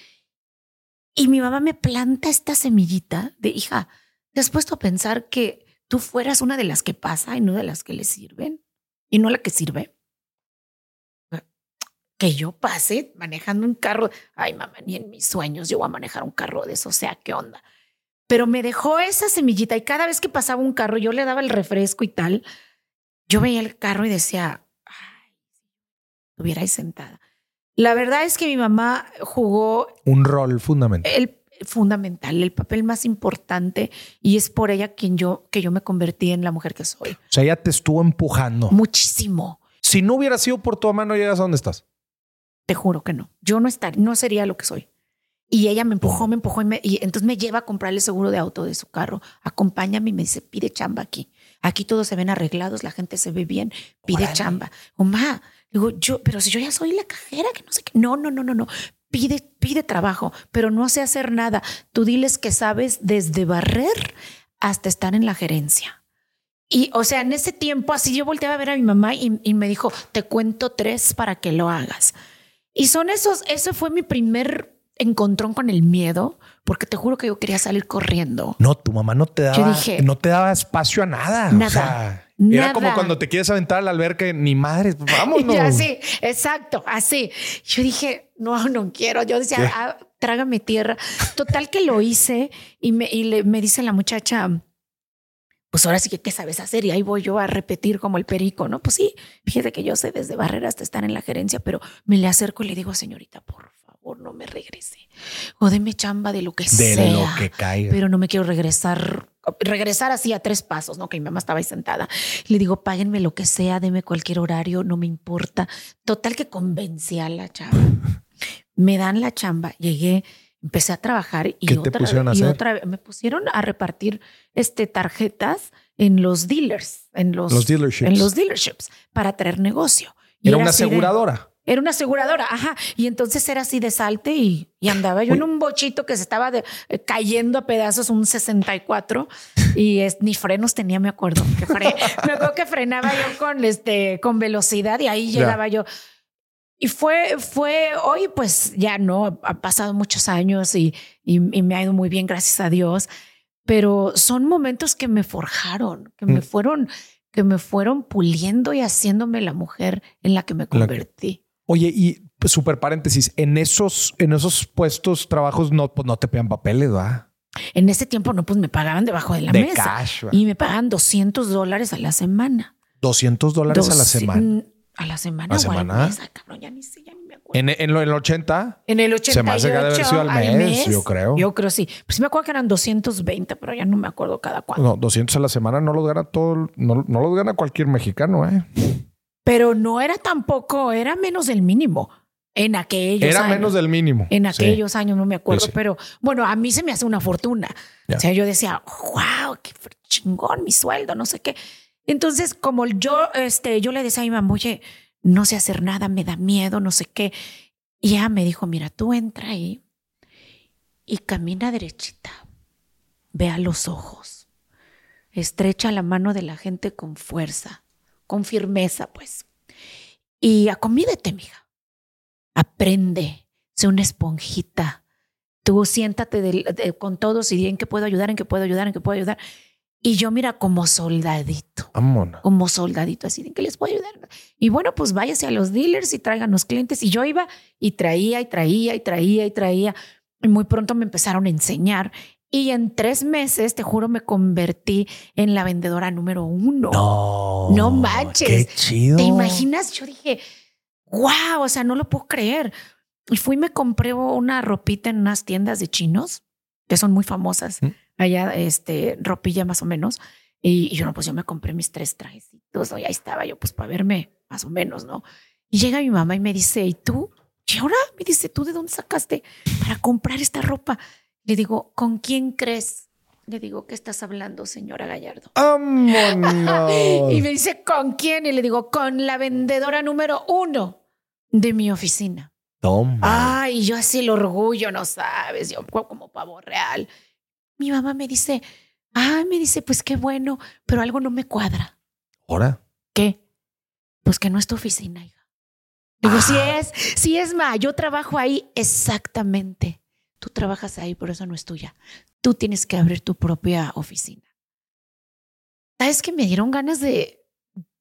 Y mi mamá me planta esta semillita de hija. ¿Te has puesto a pensar que tú fueras una de las que pasa y no de las que le sirven? Y no la que sirve. Que yo pase manejando un carro. Ay, mamá, ni en mis sueños yo voy a manejar un carro de eso. O sea, ¿qué onda? Pero me dejó esa semillita y cada vez que pasaba un carro, yo le daba el refresco y tal. Yo veía el carro y decía, ay, estuviera ahí sentada. La verdad es que mi mamá jugó Un rol fundamental. el fundamental, el papel más importante y es por ella quien yo que yo me convertí en la mujer que soy. O sea, ella te estuvo empujando. Muchísimo. Si no hubiera sido por tu mamá, no llegas a donde estás. te juro que no. Yo no estaría, no sería lo que soy. Y ella me empujó, me empujó y, me- y entonces me lleva a comprarle el seguro de auto de su carro. Acompáñame y me dice, pide chamba aquí. Aquí todos se ven arreglados, la gente se ve bien, pide Órale. chamba. Digo, yo, pero si yo ya soy la cajera, que no sé qué. No, no, no, no, no. Pide, pide trabajo, pero no sé hacer nada. Tú diles que sabes desde barrer hasta estar en la gerencia. Y, o sea, en ese tiempo así yo volteaba a ver a mi mamá y, y me dijo, te cuento tres para que lo hagas. Y son esos, ese fue mi primer encontrón con el miedo, porque te juro que yo quería salir corriendo. No, tu mamá no te daba, dije- no te daba espacio a nada. Nada, O sea, era como cuando te quieres aventar a la alberca ni madre, vámonos. Y así, exacto, así. Yo dije, no, no quiero. Yo decía, ah, trágame tierra. Total que lo hice y me, y le- me dice la muchacha, pues ahora sí que qué sabes hacer y ahí voy yo a repetir como el perico, ¿no? Pues sí, fíjate que yo sé desde barrera hasta estar en la gerencia, pero me le acerco y le digo, señorita, por favor, no me regrese. O deme chamba de lo que de sea. lo que caiga. Pero no me quiero regresar, regresar así a tres pasos, ¿no? Que mi mamá estaba ahí sentada. Le digo, páguenme lo que sea, deme cualquier horario, no me importa. Total que convencí a la chava. Me dan la chamba, llegué, empecé a trabajar y ¿Qué te otra, pusieron a y hacer? otra vez me pusieron a repartir este tarjetas en los dealers, en los, Los dealerships. en los dealerships para traer negocio. Y Era una aseguradora. Era una aseguradora, ajá. Y entonces era así de salte y, y andaba yo en Uy. un bochito que se estaba de- eh, cayendo a pedazos, un 64, y es, ni frenos tenía, me acuerdo. Que fre- me acuerdo que frenaba yo con, este, con velocidad y ahí llegaba yo. Y fue, fue, hoy pues ya no, ha pasado muchos años y, y, y me ha ido muy bien, gracias a Dios. Pero son momentos que me forjaron, que me Mm. fueron, que me fueron puliendo y haciéndome la mujer en la que me convertí. Oye, y super paréntesis, en esos, en esos puestos, trabajos, no, pues no te pegan papeles, ¿va? En ese tiempo no, pues me pagaban debajo de la de mesa cash, y me pagaban 200 dólares a la semana. 200 dólares a la semana. A la semana. ¿A o semana? Al mes. Ay, cabrón, ya ni sé, ya ni me acuerdo. En, en, lo, en el 80, En el 88. Se me hace que haber sido al mes, yo creo. Yo creo sí. Pues sí me acuerdo que eran 220, pero ya no me acuerdo cada cuánto. no, 200 a la semana no los gana todo, no, no los gana cualquier mexicano, ¿eh? Pero no era tampoco, era menos del mínimo en aquellos Era años. menos del mínimo. En Sí. aquellos años no me acuerdo, Sí, sí. pero bueno, a mí se me hace una fortuna. O sea, yo decía, wow, qué chingón mi sueldo, no sé qué. Entonces, como yo, este, yo le decía a mi mamá, oye, no sé hacer nada, me da miedo, no sé qué. Y ella me dijo, mira, tú entra ahí y camina derechita, ve a los ojos, estrecha la mano de la gente con fuerza, con firmeza, pues. Y acomídete, mija aprende, sé una esponjita. Tú siéntate de- con todos y di en qué puedo ayudar, en qué puedo ayudar, en qué puedo ayudar. Y yo, mira, como soldadito, Vámonos. como soldadito, así de que les puedo ayudar. Y bueno, pues váyase a los dealers y traigan los clientes. Y yo iba y traía y traía y traía y traía. Y muy pronto me empezaron a enseñar. Y en tres meses, te juro, me convertí en la vendedora número uno. No. No manches. Qué chido. ¿Te imaginas? Yo dije, wow, o sea, no lo puedo creer. Y fui y me compré una ropita en unas tiendas de chinos que son muy famosas. Mm. Allá, este, ropilla más o menos. Y, y yo no, pues yo me compré mis tres trajecitos. Y ahí estaba yo, pues para verme más o menos, ¿no? Y llega mi mamá y me dice, ¿y tú? Y ahora me dice, ¿tú de dónde sacaste para comprar esta ropa? Le digo, ¿con quién crees? Le digo, ¿qué estás hablando, señora Gallardo? Vámonos. Y me dice, ¿con quién? Y le digo, con la vendedora número uno de mi oficina. Toma. Ay, yo así el orgullo, no sabes, yo como pavo real. Mi mamá me dice, ay, me dice, pues qué bueno, pero algo no me cuadra. Ahora. ¿Qué? Pues que no es tu oficina, hija. Digo, sí Ah. es, sí es, ma, yo trabajo ahí exactamente. Tú trabajas ahí, pero eso no es tuya. Tú tienes que abrir tu propia oficina. ¿Sabes que me dieron ganas de,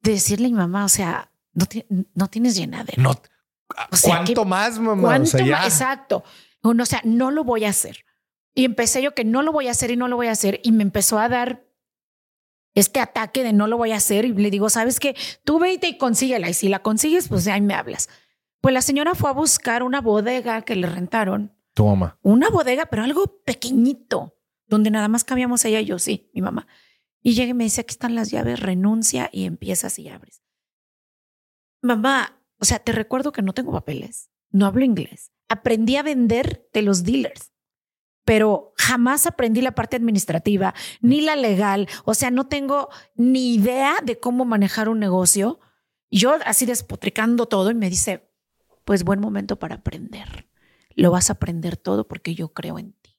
de decirle a mi mamá, o sea, no, ti- no tienes llenadera? No. O sea, ¿Cuánto ¿qué- más, mamá? ¿Cuánto o sea, ya. más? Exacto. Uno, o sea, no lo voy a hacer. Y empecé yo que no lo voy a hacer y no lo voy a hacer. Y me empezó a dar este ataque de no lo voy a hacer. Y le digo, ¿sabes qué? Tú vete y consíguela. Y si la consigues, pues ahí me hablas. Pues la señora fue a buscar una bodega que le rentaron. Tu mamá. Una bodega, pero algo pequeñito, donde nada más cambiamos ella y yo, sí, mi mamá. Y llega y me dice, aquí están las llaves, renuncia y empiezas y abres. Mamá, o sea, te recuerdo que no tengo papeles. no hablo inglés. Aprendí a vender de los dealers, pero jamás aprendí la parte administrativa ni la legal. O sea, no tengo ni idea de cómo manejar un negocio. Yo así despotricando todo y me dice, pues buen momento para aprender. Lo vas a aprender todo porque yo creo en ti.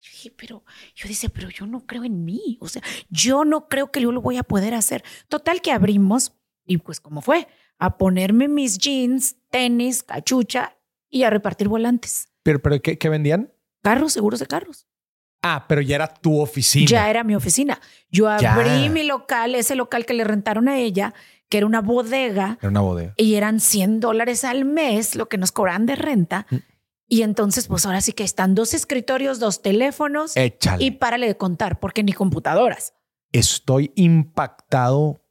Yo dije, pero yo dice, pero yo no creo en mí. O sea, yo no creo que yo lo voy a poder hacer. Total que abrimos y pues como fue, a ponerme mis jeans, tenis, cachucha y a repartir volantes. ¿Pero, pero ¿qué, qué vendían? Carros, seguros de carros. Ah, pero ya era tu oficina. Ya era mi oficina. Yo Ya. abrí mi local, ese local que le rentaron a ella, que era una bodega, Era una bodega. y eran 100 dólares al mes lo que nos cobran de renta. Mm. Y entonces, pues ahora sí que están dos escritorios, dos teléfonos Échale. y párale de contar, porque ni computadoras. Estoy impactado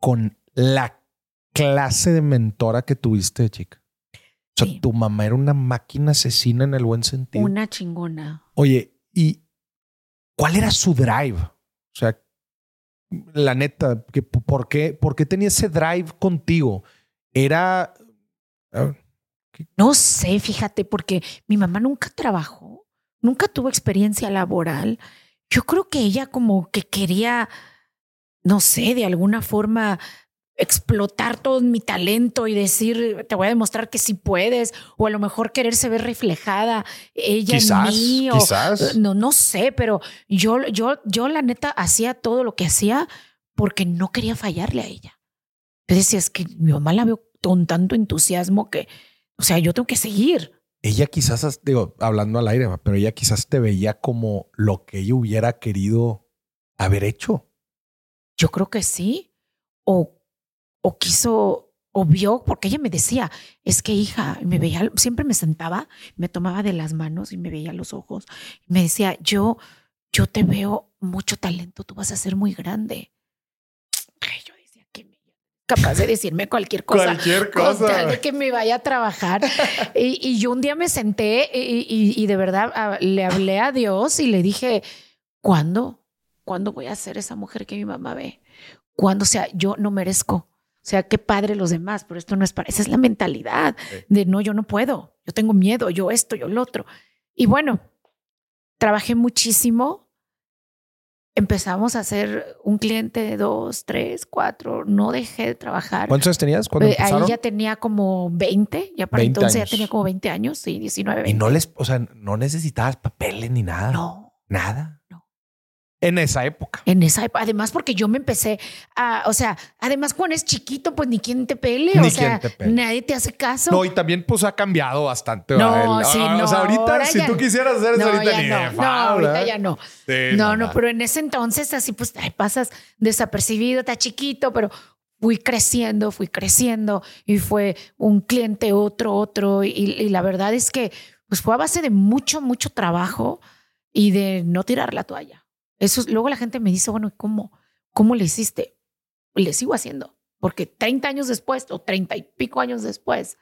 con la clase de mentora que tuviste, chica. O sea, Sí. tu mamá era una máquina asesina en el buen sentido. Una chingona. Oye, ¿y cuál era su drive? O sea, la neta, que, ¿por, qué, ¿por qué tenía ese drive contigo? Era... ah, No sé, fíjate, porque mi mamá nunca trabajó, nunca tuvo experiencia laboral. Yo creo que ella como que quería, no sé, de alguna forma explotar todo mi talento y decir, te voy a demostrar que sí puedes, o a lo mejor quererse ver reflejada ella Quizás, en mí, o quizás. no, no sé, pero yo, yo, yo la neta hacía todo lo que hacía porque no quería fallarle a ella. Yo decía, es que mi mamá la veo con tanto entusiasmo que, o sea, yo tengo que seguir. Ella quizás, digo, hablando al aire, pero ella quizás te veía como lo que ella hubiera querido haber hecho. Yo creo que sí. O, o quiso, o vio, porque ella me decía, es que hija, me veía, siempre me sentaba, me tomaba de las manos y me veía los ojos. Y me decía, yo, yo te veo mucho talento, tú vas a ser muy grande. Ay, yo decía que me- capaz de decirme cualquier cosa. Cualquier con tal de que me vaya a trabajar. y, y yo un día me senté y, y- y de verdad ah, le hablé a Dios y le dije, ¿cuándo? ¿Cuándo voy a ser esa mujer que mi mamá ve? ¿Cuándo? O sea, yo no merezco. O sea, qué padre los demás, pero esto no es para... Esa es la mentalidad Sí. de no, yo no puedo, yo tengo miedo, yo esto, yo lo otro. Y bueno, trabajé muchísimo. Empezamos a hacer un cliente de dos, tres, cuatro. No dejé de trabajar. ¿Cuántos años tenías cuando Eh, ahí ya tenía como 20, ya para 20 entonces años. ya tenía como 20 años, sí, 19, Y 20. no les, o sea, no necesitabas papeles ni nada. No, Nada. No. En esa época. en esa época, además porque yo me empecé a, o sea, además cuando es chiquito, pues ni quien te pele, Ni o sea, te pele. nadie te hace caso. No, y también pues ha cambiado bastante. No, sí, ah, no, O sea, ahorita, si tú quisieras hacer eso No, ahorita ya ni no, de no, ahorita ya no. Sí, No, no, no. pero en ese entonces así pues ay, pasas desapercibido, está chiquito, pero fui creciendo, fui creciendo y fue un cliente, otro, otro. Y, y la verdad es que pues fue a base de mucho, mucho trabajo y de no tirar la toalla. Eso es- luego la gente me dice, bueno, ¿cómo, ¿cómo le hiciste? Le sigo haciendo, porque 30 años después o 30 y pico años después,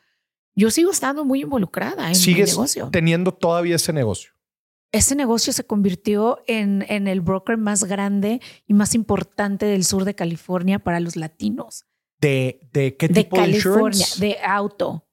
yo sigo estando muy involucrada en Sigues negocio. teniendo todavía ese negocio. Ese negocio se convirtió en, en el broker más grande y más importante del sur de California para los latinos. ¿De, de qué tipo de California, de auto.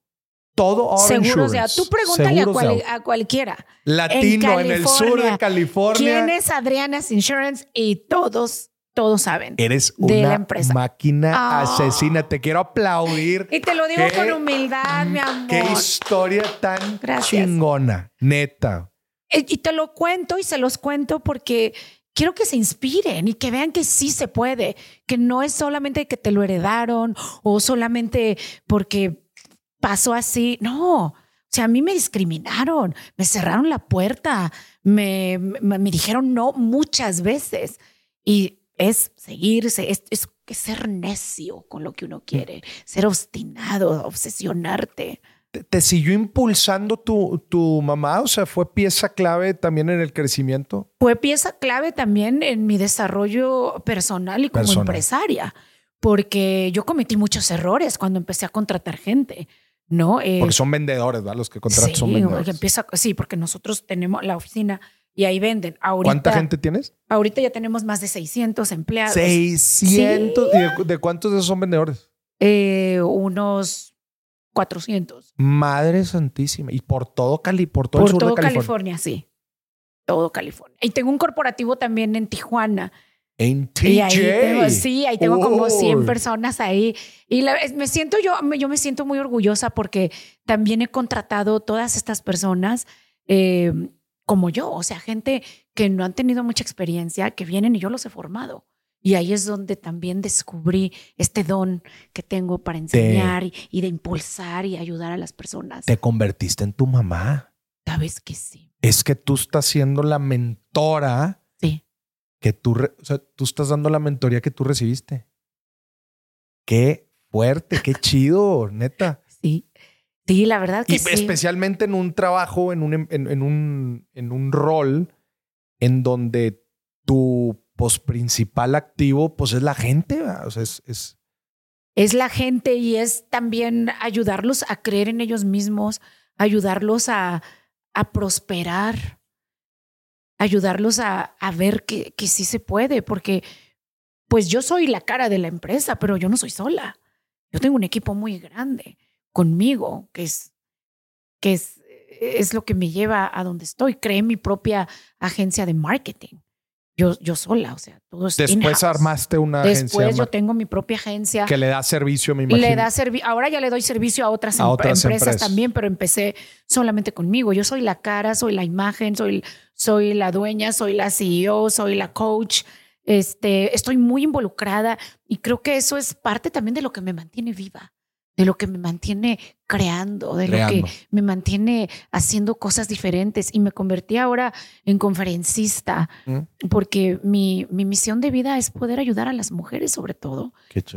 Todo auto de insurance. auto. Tú pregúntale a, cual- a cualquiera. Latino en, el sur de California. ¿Quién es Adriana's Insurance? Y todos, todos saben. Eres de una la empresa? máquina Ah. asesina. Te quiero aplaudir. Y te lo digo ¿Qué? con humildad, mi amor. Qué historia tan Gracias. chingona, neta. Y te lo cuento y se los cuento porque quiero que se inspiren y que vean que sí se puede, que no es solamente que te lo heredaron o solamente porque pasó así. No, o sea, a mí me discriminaron, me cerraron la puerta, me, me, me dijeron no muchas veces y es seguirse, es, es que ser necio con lo que uno quiere, ser obstinado, obsesionarte. ¿Te, te siguió impulsando tu, tu mamá? O sea, ¿fue pieza clave también en el crecimiento? fue pieza clave también en mi desarrollo personal y como Personal. empresaria, porque yo cometí muchos errores cuando empecé a contratar gente, ¿no? Eh, Porque son vendedores, ¿verdad? Los que contratan sí, son vendedores. empieza, sí, porque nosotros tenemos la oficina y ahí venden. Ahorita, ¿Cuánta gente tienes? Ahorita ya tenemos más de 600 empleados. 600. ¿Y de, de cuántos de esos son vendedores? Eh, unos 400. Madre santísima. Y por todo Cali, por todo Por el sur todo de California. California, sí. Todo California. Y tengo un corporativo también en Tijuana. En Y ahí TJ. tengo, sí, ahí tengo como 100 Uy. personas ahí. Y la- me siento yo, yo me siento muy orgullosa porque también he contratado todas estas personas eh, como yo, o sea, gente que no han tenido mucha experiencia, que vienen y yo los he formado. Y ahí es donde también descubrí este don que tengo para enseñar y, y de impulsar y ayudar a las personas. Te convertiste en tu mamá. Sabes que sí. Es que tú estás siendo la mentora. Que tú, o sea, tú estás dando la mentoría que tú recibiste. Qué fuerte, qué chido, neta. Sí. Sí, la verdad que Y sí. especialmente en un trabajo, en un, en, en un, en un rol en donde tu pues, principal activo pues es la gente. O sea, es, es es la gente y es también ayudarlos a creer en ellos mismos, ayudarlos a, a prosperar, ayudarlos a, a ver que, que sí se puede, porque pues yo soy la cara de la empresa, pero yo no soy sola. Yo tengo un equipo muy grande conmigo, que es, que es, es lo que me lleva a donde estoy. Creé mi propia agencia de marketing. Yo, yo sola, o sea, todo es después armaste una agencia Después yo tengo mi propia agencia. que le da servicio, me imagino. Le da ahora ya le doy servicio a otras, A em- otras empresas, empresas. también, pero empecé solamente conmigo. Yo soy la cara, soy la imagen, soy, soy la dueña, soy la CEO, soy la coach. Este, estoy muy involucrada y creo que eso es parte también de lo que me mantiene viva, de lo que me mantiene creando, de lo que me mantiene haciendo cosas diferentes. Y me convertí ahora en conferencista Mm. porque mi, mi misión de vida es poder ayudar a las mujeres sobre todo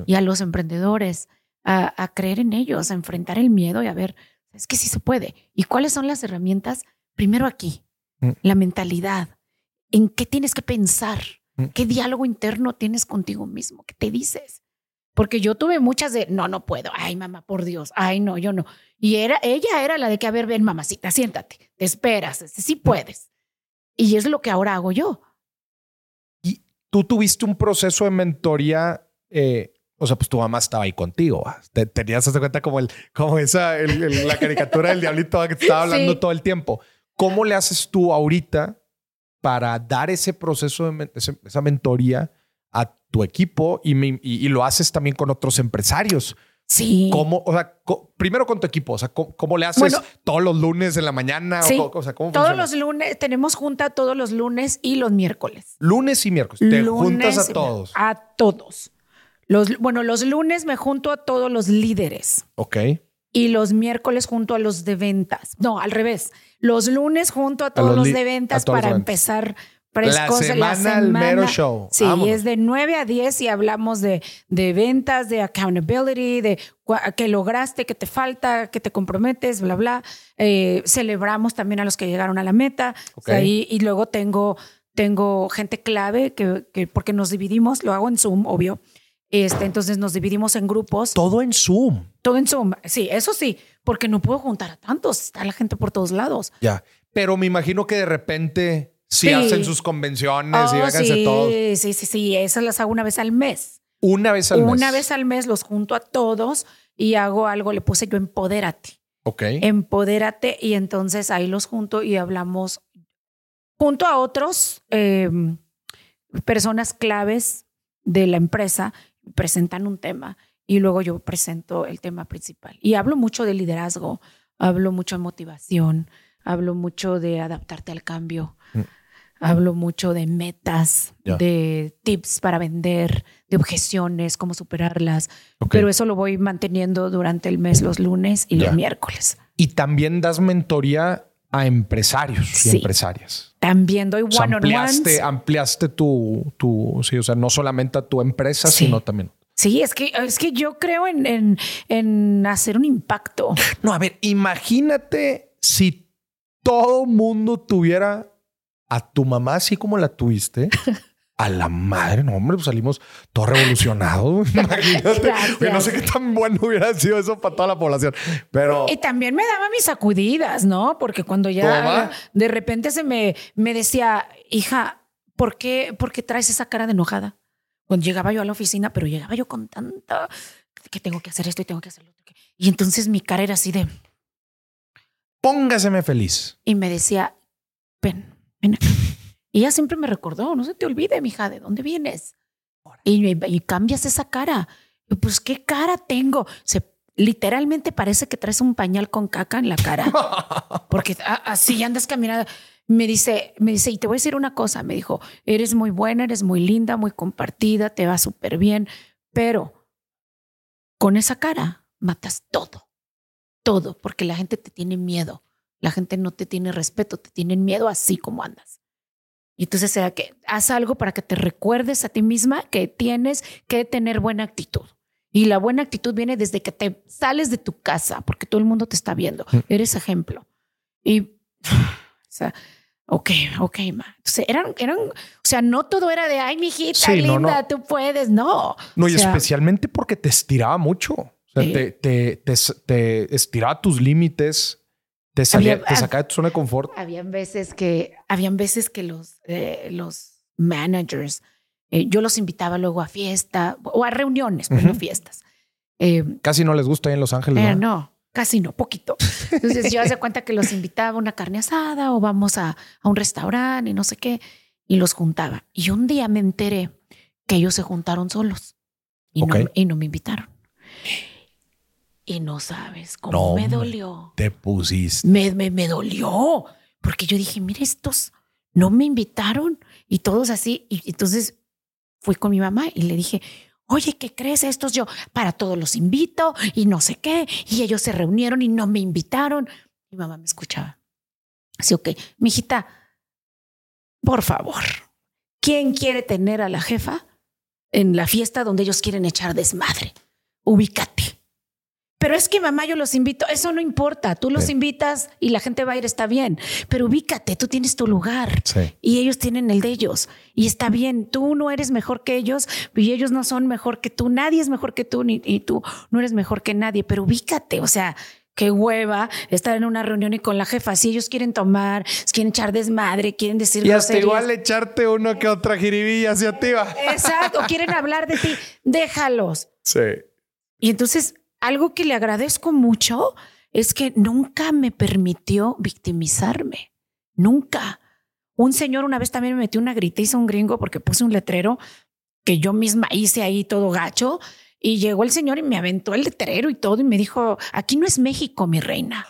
y a los emprendedores a, a creer en ellos, a enfrentar el miedo y a ver, es que sí se puede. ¿Y cuáles son las herramientas? Primero aquí, Mm. la mentalidad. ¿En qué tienes que pensar? Mm. ¿Qué diálogo interno tienes contigo mismo? ¿Qué te dices? Porque yo tuve muchas de, no, no puedo. Ay, mamá, por Dios. Ay, no, yo no. Y era, ella era la de que, a ver, ven, mamacita, siéntate, te esperas, sí puedes. Y es lo que ahora hago yo. Tú tuviste un proceso de mentoría, eh, o sea, pues tu mamá estaba ahí contigo. Te, tenías, haz de cuenta, como, el, como esa, el- el- la caricatura del diablito que te estaba hablando Sí. todo el tiempo. ¿Cómo le haces tú ahorita para dar ese proceso, de esa mentoría a tu equipo y, me- y- y lo haces también con otros empresarios? Sí. ¿Cómo, o sea, primero con tu equipo, o sea, ¿cómo, cómo le haces Bueno. todos los lunes en la mañana? Sí. O, co- o sea, ¿cómo Todos funciona? los lunes, tenemos junta todos los lunes y los miércoles. Lunes y miércoles. Te Lunes juntas a todos. A todos. Los, bueno, los lunes me junto a todos los líderes Ok. y los miércoles junto a los de ventas. No, al revés. Los lunes junto a todos los de ventas todos los para ventas. La frescos la semana, el mero show. Sí, Vámonos. es de 9 a 10 y hablamos de, de ventas, de accountability, de qué lograste, qué te falta, qué te comprometes, bla, bla. Eh, celebramos también a los que llegaron a la meta. O sea, Ok. y, y luego tengo, tengo gente clave que, que porque nos dividimos, lo hago en Zoom, obvio. Este, entonces nos dividimos en grupos. Todo en Zoom. Todo en Zoom. Sí, eso sí, porque no puedo juntar a tantos. Está la gente por todos lados. Ya. Pero me imagino que de repente sí, Sí. hacen sus convenciones y Oh, vénganse sí, todos. sí, sí, sí. Esas las hago una vez al mes. Una vez al mes. Una vez al mes los junto a todos y hago algo, le puse yo empodérate. Ok. Empodérate y entonces ahí los junto y hablamos junto a otros eh, personas claves de la empresa, presentan un tema y luego yo presento el tema principal. Y hablo mucho de liderazgo, hablo mucho de motivación, hablo mucho de adaptarte al cambio, Mm. Hablo mucho de metas, de tips para vender, de objeciones, cómo superarlas. Pero eso lo voy manteniendo durante el mes, los lunes y los miércoles. Y también das mentoría a empresarios y empresarias. También doy O sea, ampliaste, ampliaste tu, tu, sí, o sea, no solamente a tu empresa, Sí. sino también. Sí, es que, es que yo creo en, en, en hacer un impacto. No, a ver, imagínate si todo mundo tuviera a tu mamá así como la tuviste. A la madre, no, hombre, pues salimos todos revolucionados. Imagínate. Gracias. No sé qué tan bueno hubiera sido eso para toda la población, pero Y también me daba mis sacudidas, ¿no? Porque cuando ¿Tu ya de repente se me, me decía, hija, ¿por qué, ¿por qué traes esa cara de enojada? Cuando llegaba yo a la oficina, pero llegaba yo con tanta que tengo que hacer esto y tengo que hacer lo otro. Y entonces mi cara era así de... Póngaseme feliz. Y me decía, ven, ven acá. Y ella siempre me recordó, no se te olvide, mija, ¿de dónde vienes? Y, y cambias esa cara. Y pues, ¿qué cara tengo? Se, literalmente parece que traes un pañal con caca en la cara. Porque así andas caminando. Me dice, me dice, y te voy a decir una cosa, me dijo, eres muy buena, eres muy linda, muy compartida, te va súper bien, pero con esa cara matas todo, todo, porque la gente te tiene miedo, la gente no te tiene respeto, te tienen miedo así como andas. Y entonces sea que haz algo para que te recuerdes a ti misma que tienes que tener buena actitud. Y la buena actitud viene desde que te sales de tu casa, porque todo el mundo te está viendo. Mm. Eres ejemplo. Y, o sea, ok, ok, ma. Entonces, eran, eran, o sea, no todo era de, ay, mijita, linda, tú puedes. No. No, y especialmente porque te estiraba mucho. O sea, te, te, te, estiraba tus límites, te, salía, te sacaba de tu zona de confort. Habían veces que, habían veces que los, eh, los managers, eh, yo los invitaba luego a fiesta o a reuniones, pero no fiestas. Eh, Casi no les gusta ahí en Los Ángeles. ¿no? casi no, poquito. Entonces yo hace cuenta que los invitaba a una carne asada o vamos a, a un restaurante y no sé qué, y los juntaba. Y un día me enteré que ellos se juntaron solos y, no, y no me invitaron. Y no sabes cómo me dolió. Te pusiste. Me, me, me, dolió. Porque yo dije, mire, estos no me invitaron. Y todos así. Y entonces fui con mi mamá y le dije, oye, ¿qué crees? Estos yo para todos los invito y no sé qué. Y ellos se reunieron y no me invitaron. Mi mamá me escuchaba. Así, ok, mijita, por favor, ¿quién quiere tener a la jefa en la fiesta donde ellos quieren echar desmadre? Ubícate. Pero es que mamá, yo los invito. Eso no importa. Tú los invitas y la gente va a ir, está bien. Pero ubícate, tú tienes tu lugar y ellos tienen el de ellos. Y está bien. Tú no eres mejor que ellos y ellos no son mejor que tú. Nadie es mejor que tú ni y tú no eres mejor que nadie. Pero ubícate. O sea, qué hueva estar en una reunión y con la jefa. Si ellos quieren tomar, quieren echar desmadre, quieren decir Y hasta igual echarte uno que otra jiribilla hacia ti. Exacto. quieren hablar de ti. Déjalos. Sí. Y entonces algo que le agradezco mucho es que nunca me permitió victimizarme. Nunca. Un señor una vez también me metió una gritiza, un gringo, porque puse un letrero que yo misma hice ahí todo gacho. Y llegó el señor y me aventó el letrero y todo y me dijo, aquí no es México, mi reina.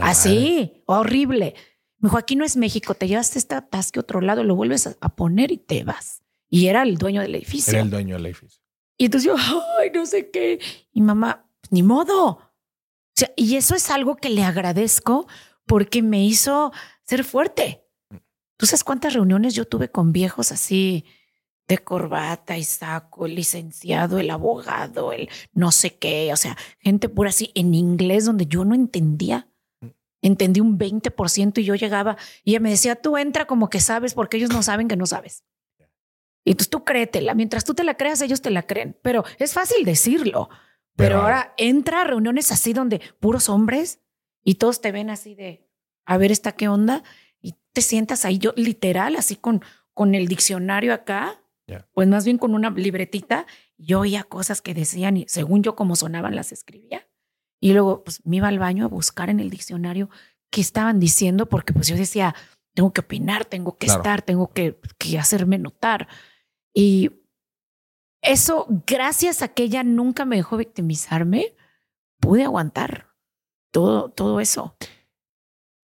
Así, horrible. Me dijo, aquí no es México, te llevas este atasque a otro lado, lo vuelves a, poner y te vas. Y era el dueño del edificio. Era el dueño del edificio. Y entonces yo, ay, no sé qué. Y mamá, ni modo. y eso es algo que le agradezco porque me hizo ser fuerte. ¿Tú sabes cuántas reuniones yo tuve con viejos así de corbata y saco, el licenciado, el abogado, el no sé qué, o sea, gente pura así en inglés donde yo no entendía. Entendí un 20% y yo llegaba y ella me decía, tú entra como que sabes porque ellos no saben que no sabes. Y entonces tú créetela, mientras tú te la creas, ellos te la creen, pero es fácil decirlo. Pero, ahora entra a reuniones así donde puros hombres y todos te ven así de, a ver esta qué onda, y te sientas ahí, yo literal, así con, con el diccionario acá, pues más bien con una libretita, yo oía cosas que decían y según yo como sonaban las escribía. Y luego pues me iba al baño a buscar en el diccionario qué estaban diciendo, porque pues yo decía, tengo que opinar, tengo que estar, tengo que, que hacerme notar. Y eso, gracias a que ella nunca me dejó victimizarme, pude aguantar todo, todo eso.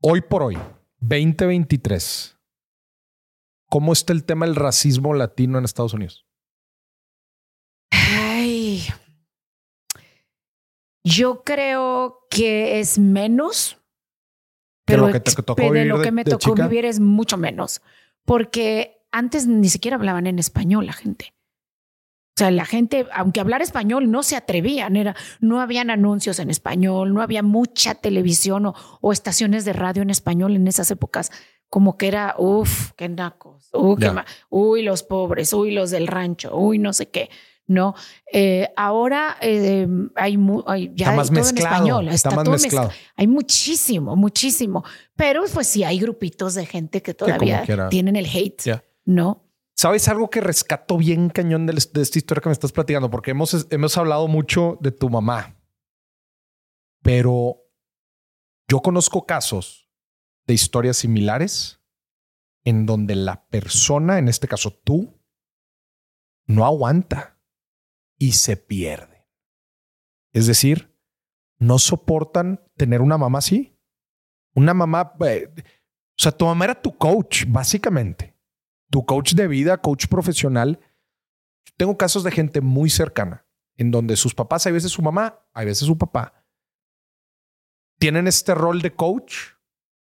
Hoy por hoy, 2023, ¿cómo está el tema del racismo latino en Estados Unidos? Ay, yo creo que es menos. Pero lo que te tocó vivir lo que me tocó vivir es mucho menos. Porque antes ni siquiera hablaban en español la gente. O sea, la gente, aunque hablar español, no se atrevían. Era, no habían anuncios en español, no había mucha televisión o, estaciones de radio en español en esas épocas. Como que era, uff, qué nacos, uy, los pobres, uy, los del rancho, uy, no sé qué. No, eh, ahora eh, hay, hay, ya está todo en español, está, más mezclado. hay muchísimo, muchísimo. Pero pues sí hay grupitos de gente que todavía tienen el hate, ¿no? ¿Sabes algo que rescato bien cañón de, esta historia que me estás platicando? Porque hemos, hemos hablado mucho de tu mamá, pero yo conozco casos de historias similares en donde la persona, en este caso tú, no aguanta y se pierde. Es decir, no soportan tener una mamá así. Una mamá, eh, o sea, tu mamá era tu coach, básicamente. Tu coach de vida, coach profesional. Tengo casos de gente muy cercana, en donde sus papás, hay veces su mamá, hay veces su papá, tienen este rol de coach.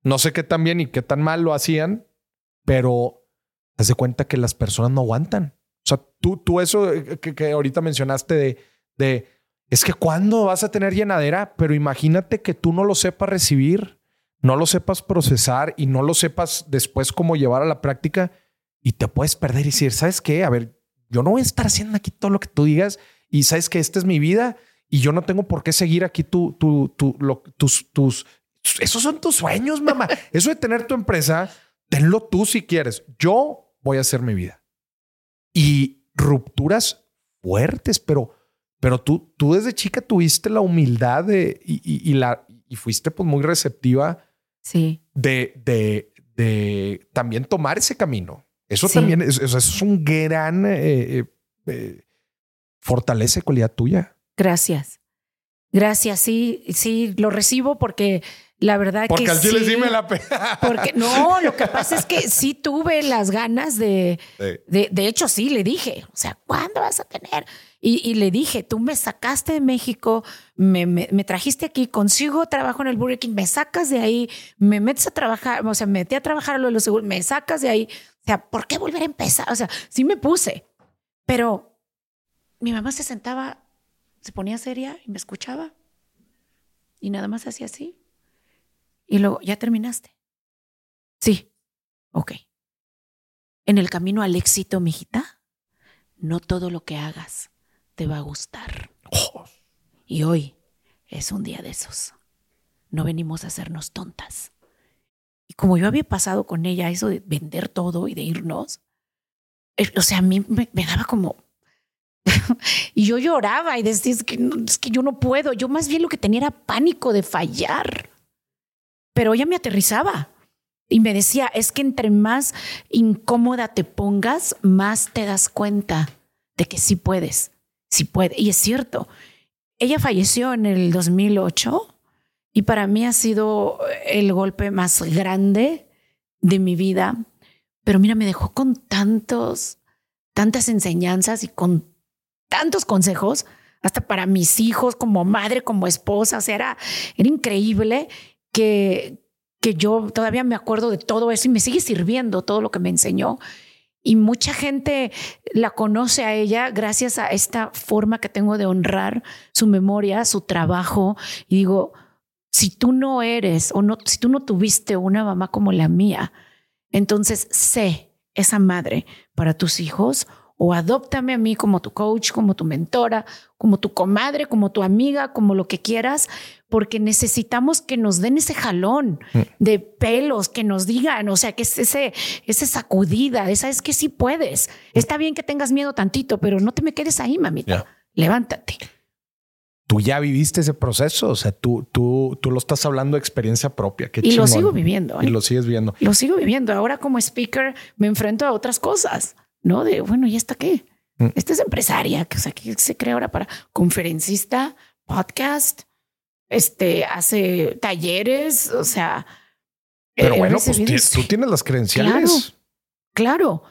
No sé qué tan bien y qué tan mal lo hacían, pero haz de cuenta que las personas no aguantan. O sea, tú, tú eso eh, que, que ahorita mencionaste de, de, es que cuando vas a tener llenadera, pero imagínate que tú no lo sepas recibir, no lo sepas procesar y no lo sepas después cómo llevar a la práctica y te puedes perder y decir, ¿sabes qué? A ver, yo no voy a estar haciendo aquí todo lo que tú digas y sabes que esta es mi vida y yo no tengo por qué seguir aquí tu, tu, tu, lo, tus, tus, esos son tus sueños, mamá. Eso de tener tu empresa, tenlo tú si quieres. Yo voy a hacer mi vida y rupturas fuertes, pero, pero tú, tú desde chica tuviste la humildad de, y, y, la, y fuiste pues muy receptiva sí. de, de, de también tomar ese camino. Eso sí. también es, es un gran eh, eh, fortaleza y cualidad tuya. Gracias. Gracias, sí, sí, lo recibo porque la verdad porque que al sí, chile sí me la porque no, lo que pasa es que sí tuve las ganas de, sí. de, de hecho sí le dije, o sea, ¿cuándo vas a tener? Y, y le dije, tú me sacaste de México, me, me, me, trajiste aquí, consigo trabajo en el Burger King, me sacas de ahí, me metes a trabajar, o sea, me metí a trabajar a lo de los seguros, me sacas de ahí, o sea, ¿por qué volver a empezar? O sea, sí me puse, pero mi mamá se sentaba, se ponía seria y me escuchaba y nada más hacía así. Y luego, ¿ya terminaste? Sí. Ok. En el camino al éxito, mijita, no todo lo que hagas te va a gustar. Oh. Y hoy es un día de esos. No venimos a hacernos tontas. Y como yo había pasado con ella eso de vender todo y de irnos, eh, o sea, a mí me, daba como... y yo lloraba y decía, es que, es que yo no puedo. Yo más bien lo que tenía era pánico de fallar pero ella me aterrizaba y me decía, es que entre más incómoda te pongas, más te das cuenta de que sí puedes, sí puede. Y es cierto, ella falleció en el 2008 y para mí ha sido el golpe más grande de mi vida, pero mira, me dejó con tantos, tantas enseñanzas y con tantos consejos, hasta para mis hijos, como madre, como esposa, o sea, era, era increíble que, que yo todavía me acuerdo de todo eso y me sigue sirviendo todo lo que me enseñó. Y mucha gente la conoce a ella gracias a esta forma que tengo de honrar su memoria, su trabajo. Y digo, si tú no eres o no, si tú no tuviste una mamá como la mía, entonces sé esa madre para tus hijos o adóptame a mí como tu coach, como tu mentora, como tu comadre, como tu amiga, como lo que quieras, porque necesitamos que nos den ese jalón mm. de pelos, que nos digan, o sea, que es ese, ese sacudida, esa es que sí puedes. Está bien que tengas miedo tantito, pero no te me quedes ahí, mamita. Yeah. Levántate. Tú ya viviste ese proceso, o sea, tú, tú, tú lo estás hablando de experiencia propia. Qué y chingón. lo sigo viviendo. ¿eh? Y lo sigues viendo. Lo sigo viviendo. Ahora como speaker me enfrento a otras cosas. ¿no? De, bueno, ¿y esta qué? Mm. Esta es empresaria, que, o sea, que se crea ahora para conferencista, podcast, este, hace talleres, o sea. Pero bueno, pues tú tienes las credenciales. Claro, claro.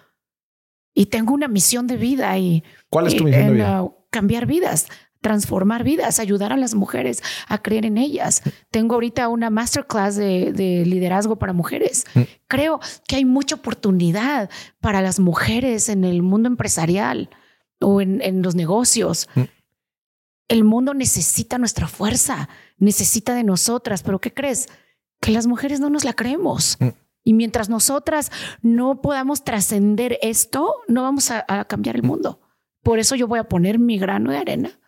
Y tengo una misión de vida y. ¿Cuál es tu misión de vida? Uh, cambiar vidas transformar vidas, ayudar a las mujeres a creer en ellas. Tengo ahorita una masterclass de, de liderazgo para mujeres. Mm. Creo que hay mucha oportunidad para las mujeres en el mundo empresarial o en, en los negocios. Mm. El mundo necesita nuestra fuerza, necesita de nosotras, pero ¿qué crees? Que las mujeres no nos la creemos. Mm. Y mientras nosotras no podamos trascender esto, no vamos a, a cambiar el mundo. Por eso yo voy a poner mi grano de arena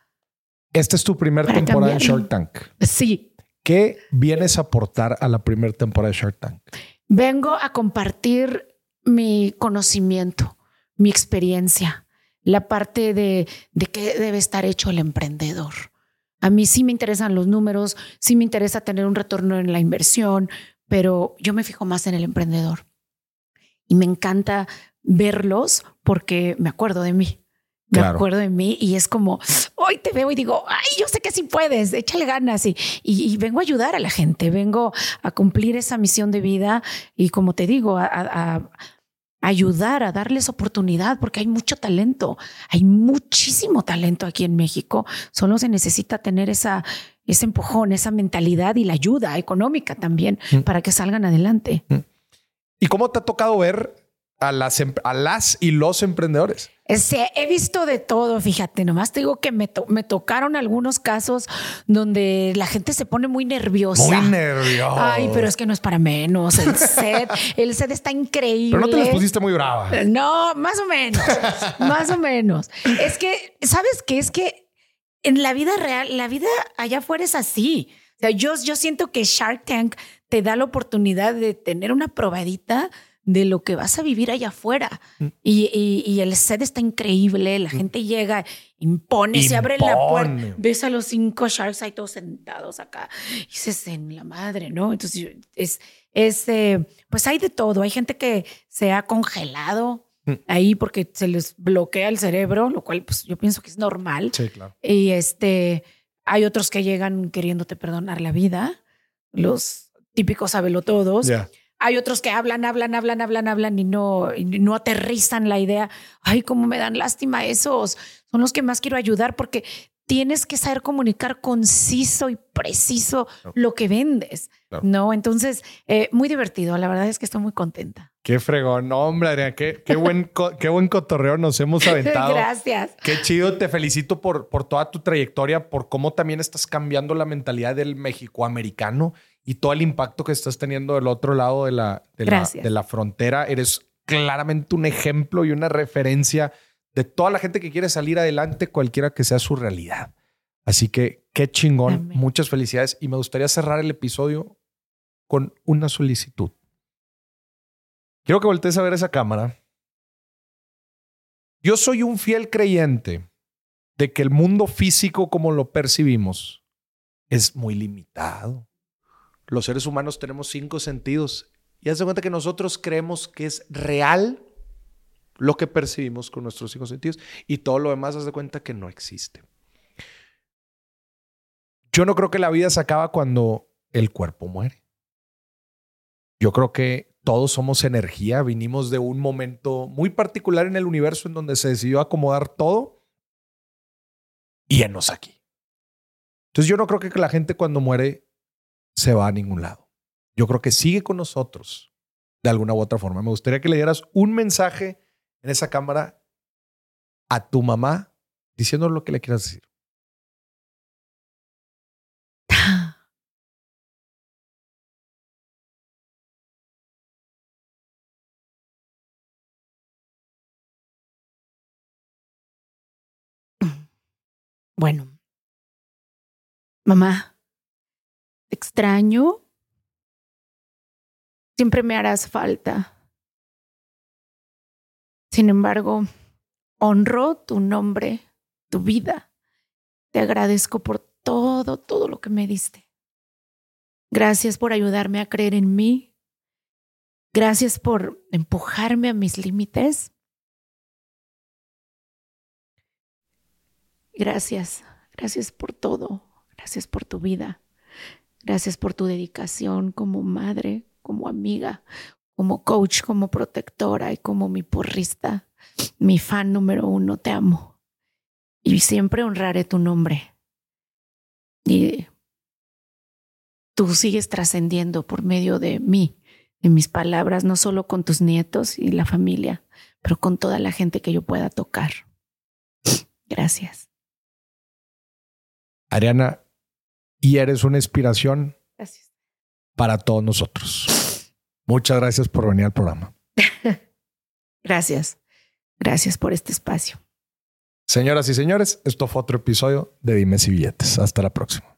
esta es tu primera temporada en Shark Tank. Sí. ¿Qué vienes a aportar a la primera temporada de Shark Tank? Vengo a compartir mi conocimiento, mi experiencia, la parte de, de qué debe estar hecho el emprendedor. A mí sí me interesan los números, sí me interesa tener un retorno en la inversión, pero yo me fijo más en el emprendedor. Y me encanta verlos porque me acuerdo de mí. Me acuerdo de mí y es como, hoy te veo y digo, ay, yo sé que sí puedes, échale ganas y, y, vengo a ayudar a la gente, vengo a cumplir esa misión de vida y como te digo, a ayudar, a darles oportunidad, porque hay mucho talento, hay muchísimo talento aquí en México, solo se necesita tener esa, ese empujón, esa mentalidad y la ayuda económica también mm. para que salgan adelante. Mm. ¿Y cómo te ha tocado ver a las, em, a las y los emprendedores? he visto de todo, fíjate, nomás te digo que me, me, tocaron algunos casos donde la gente se pone muy nerviosa. Muy nerviosa. Ay, pero es que no es para menos. El set, el set está increíble. Pero no te les pusiste muy brava. No, más o menos, más o menos. Es que, ¿sabes qué? Es que en la vida real, la vida allá afuera es así. O sea, yo, yo siento que Shark Tank te da la oportunidad de tener una probadita de lo que vas a vivir allá afuera. Mm. Y, el set está increíble, la mm. gente llega, impone, se abre la puerta, ves a los cinco sharks ahí todos sentados acá, y dices, en la madre, ¿no? Entonces, es, es eh, pues hay de todo, hay gente que se ha congelado mm. ahí porque se les bloquea el cerebro, lo cual pues yo pienso que es normal. Sí, claro. Y este, hay otros que llegan queriéndote perdonar la vida, los típicos sabelotodos. todos hay otros que hablan, hablan, hablan, hablan, hablan y no, no aterrizan la idea. Ay, cómo me dan lástima esos. Son los que más quiero ayudar porque tienes que saber comunicar conciso y preciso lo que vendes, ¿no? Entonces, eh, muy divertido. La verdad es que estoy muy contenta. Qué fregón. No, hombre, Adrián, qué, qué, buen, qué buen cotorreo nos hemos aventado. Gracias. Qué chido. Te felicito por, por toda tu trayectoria, por cómo también estás cambiando la mentalidad del México-americano y todo el impacto que estás teniendo del otro lado de la, de la, de la frontera. Eres claramente un ejemplo y una referencia de toda la gente que quiere salir adelante, cualquiera que sea su realidad. Así que qué chingón. Muchas felicidades. Y me gustaría cerrar el episodio con una solicitud. Quiero que voltees a ver esa cámara. Yo soy un fiel creyente de que el mundo físico como lo percibimos es muy limitado. Los seres humanos tenemos cinco sentidos y haz de cuenta que nosotros creemos que es real lo que percibimos con nuestros cinco sentidos y todo lo demás haz de cuenta que no existe. Yo no creo que la vida se acaba cuando el cuerpo muere. Yo creo que todos somos energía, vinimos de un momento muy particular en el universo en donde se decidió acomodar todo y enos aquí. Entonces yo no creo que la gente cuando muere se va a ningún lado. Yo creo que sigue con nosotros de alguna u otra forma. Me gustaría que le dieras un mensaje en esa cámara a tu mamá diciendo lo que le quieras decir. Bueno, mamá, extraño, siempre me harás falta. Sin embargo, honro tu nombre, tu vida. Te agradezco por todo, todo lo que me diste. Gracias por ayudarme a creer en mí. Gracias por empujarme a mis límites. Gracias, gracias por todo. Gracias por tu vida. Gracias por tu dedicación como madre, como amiga, como coach, como protectora y como mi porrista, mi fan número uno. Te amo. Y siempre honraré tu nombre. Y tú sigues trascendiendo por medio de mí, de mis palabras, no solo con tus nietos y la familia, pero con toda la gente que yo pueda tocar. Gracias. Ariana, y eres una inspiración para todos nosotros. Muchas gracias por venir al programa. gracias. Gracias por este espacio. Señoras y señores, esto fue otro episodio de Dimes y Billetes. Hasta la próxima.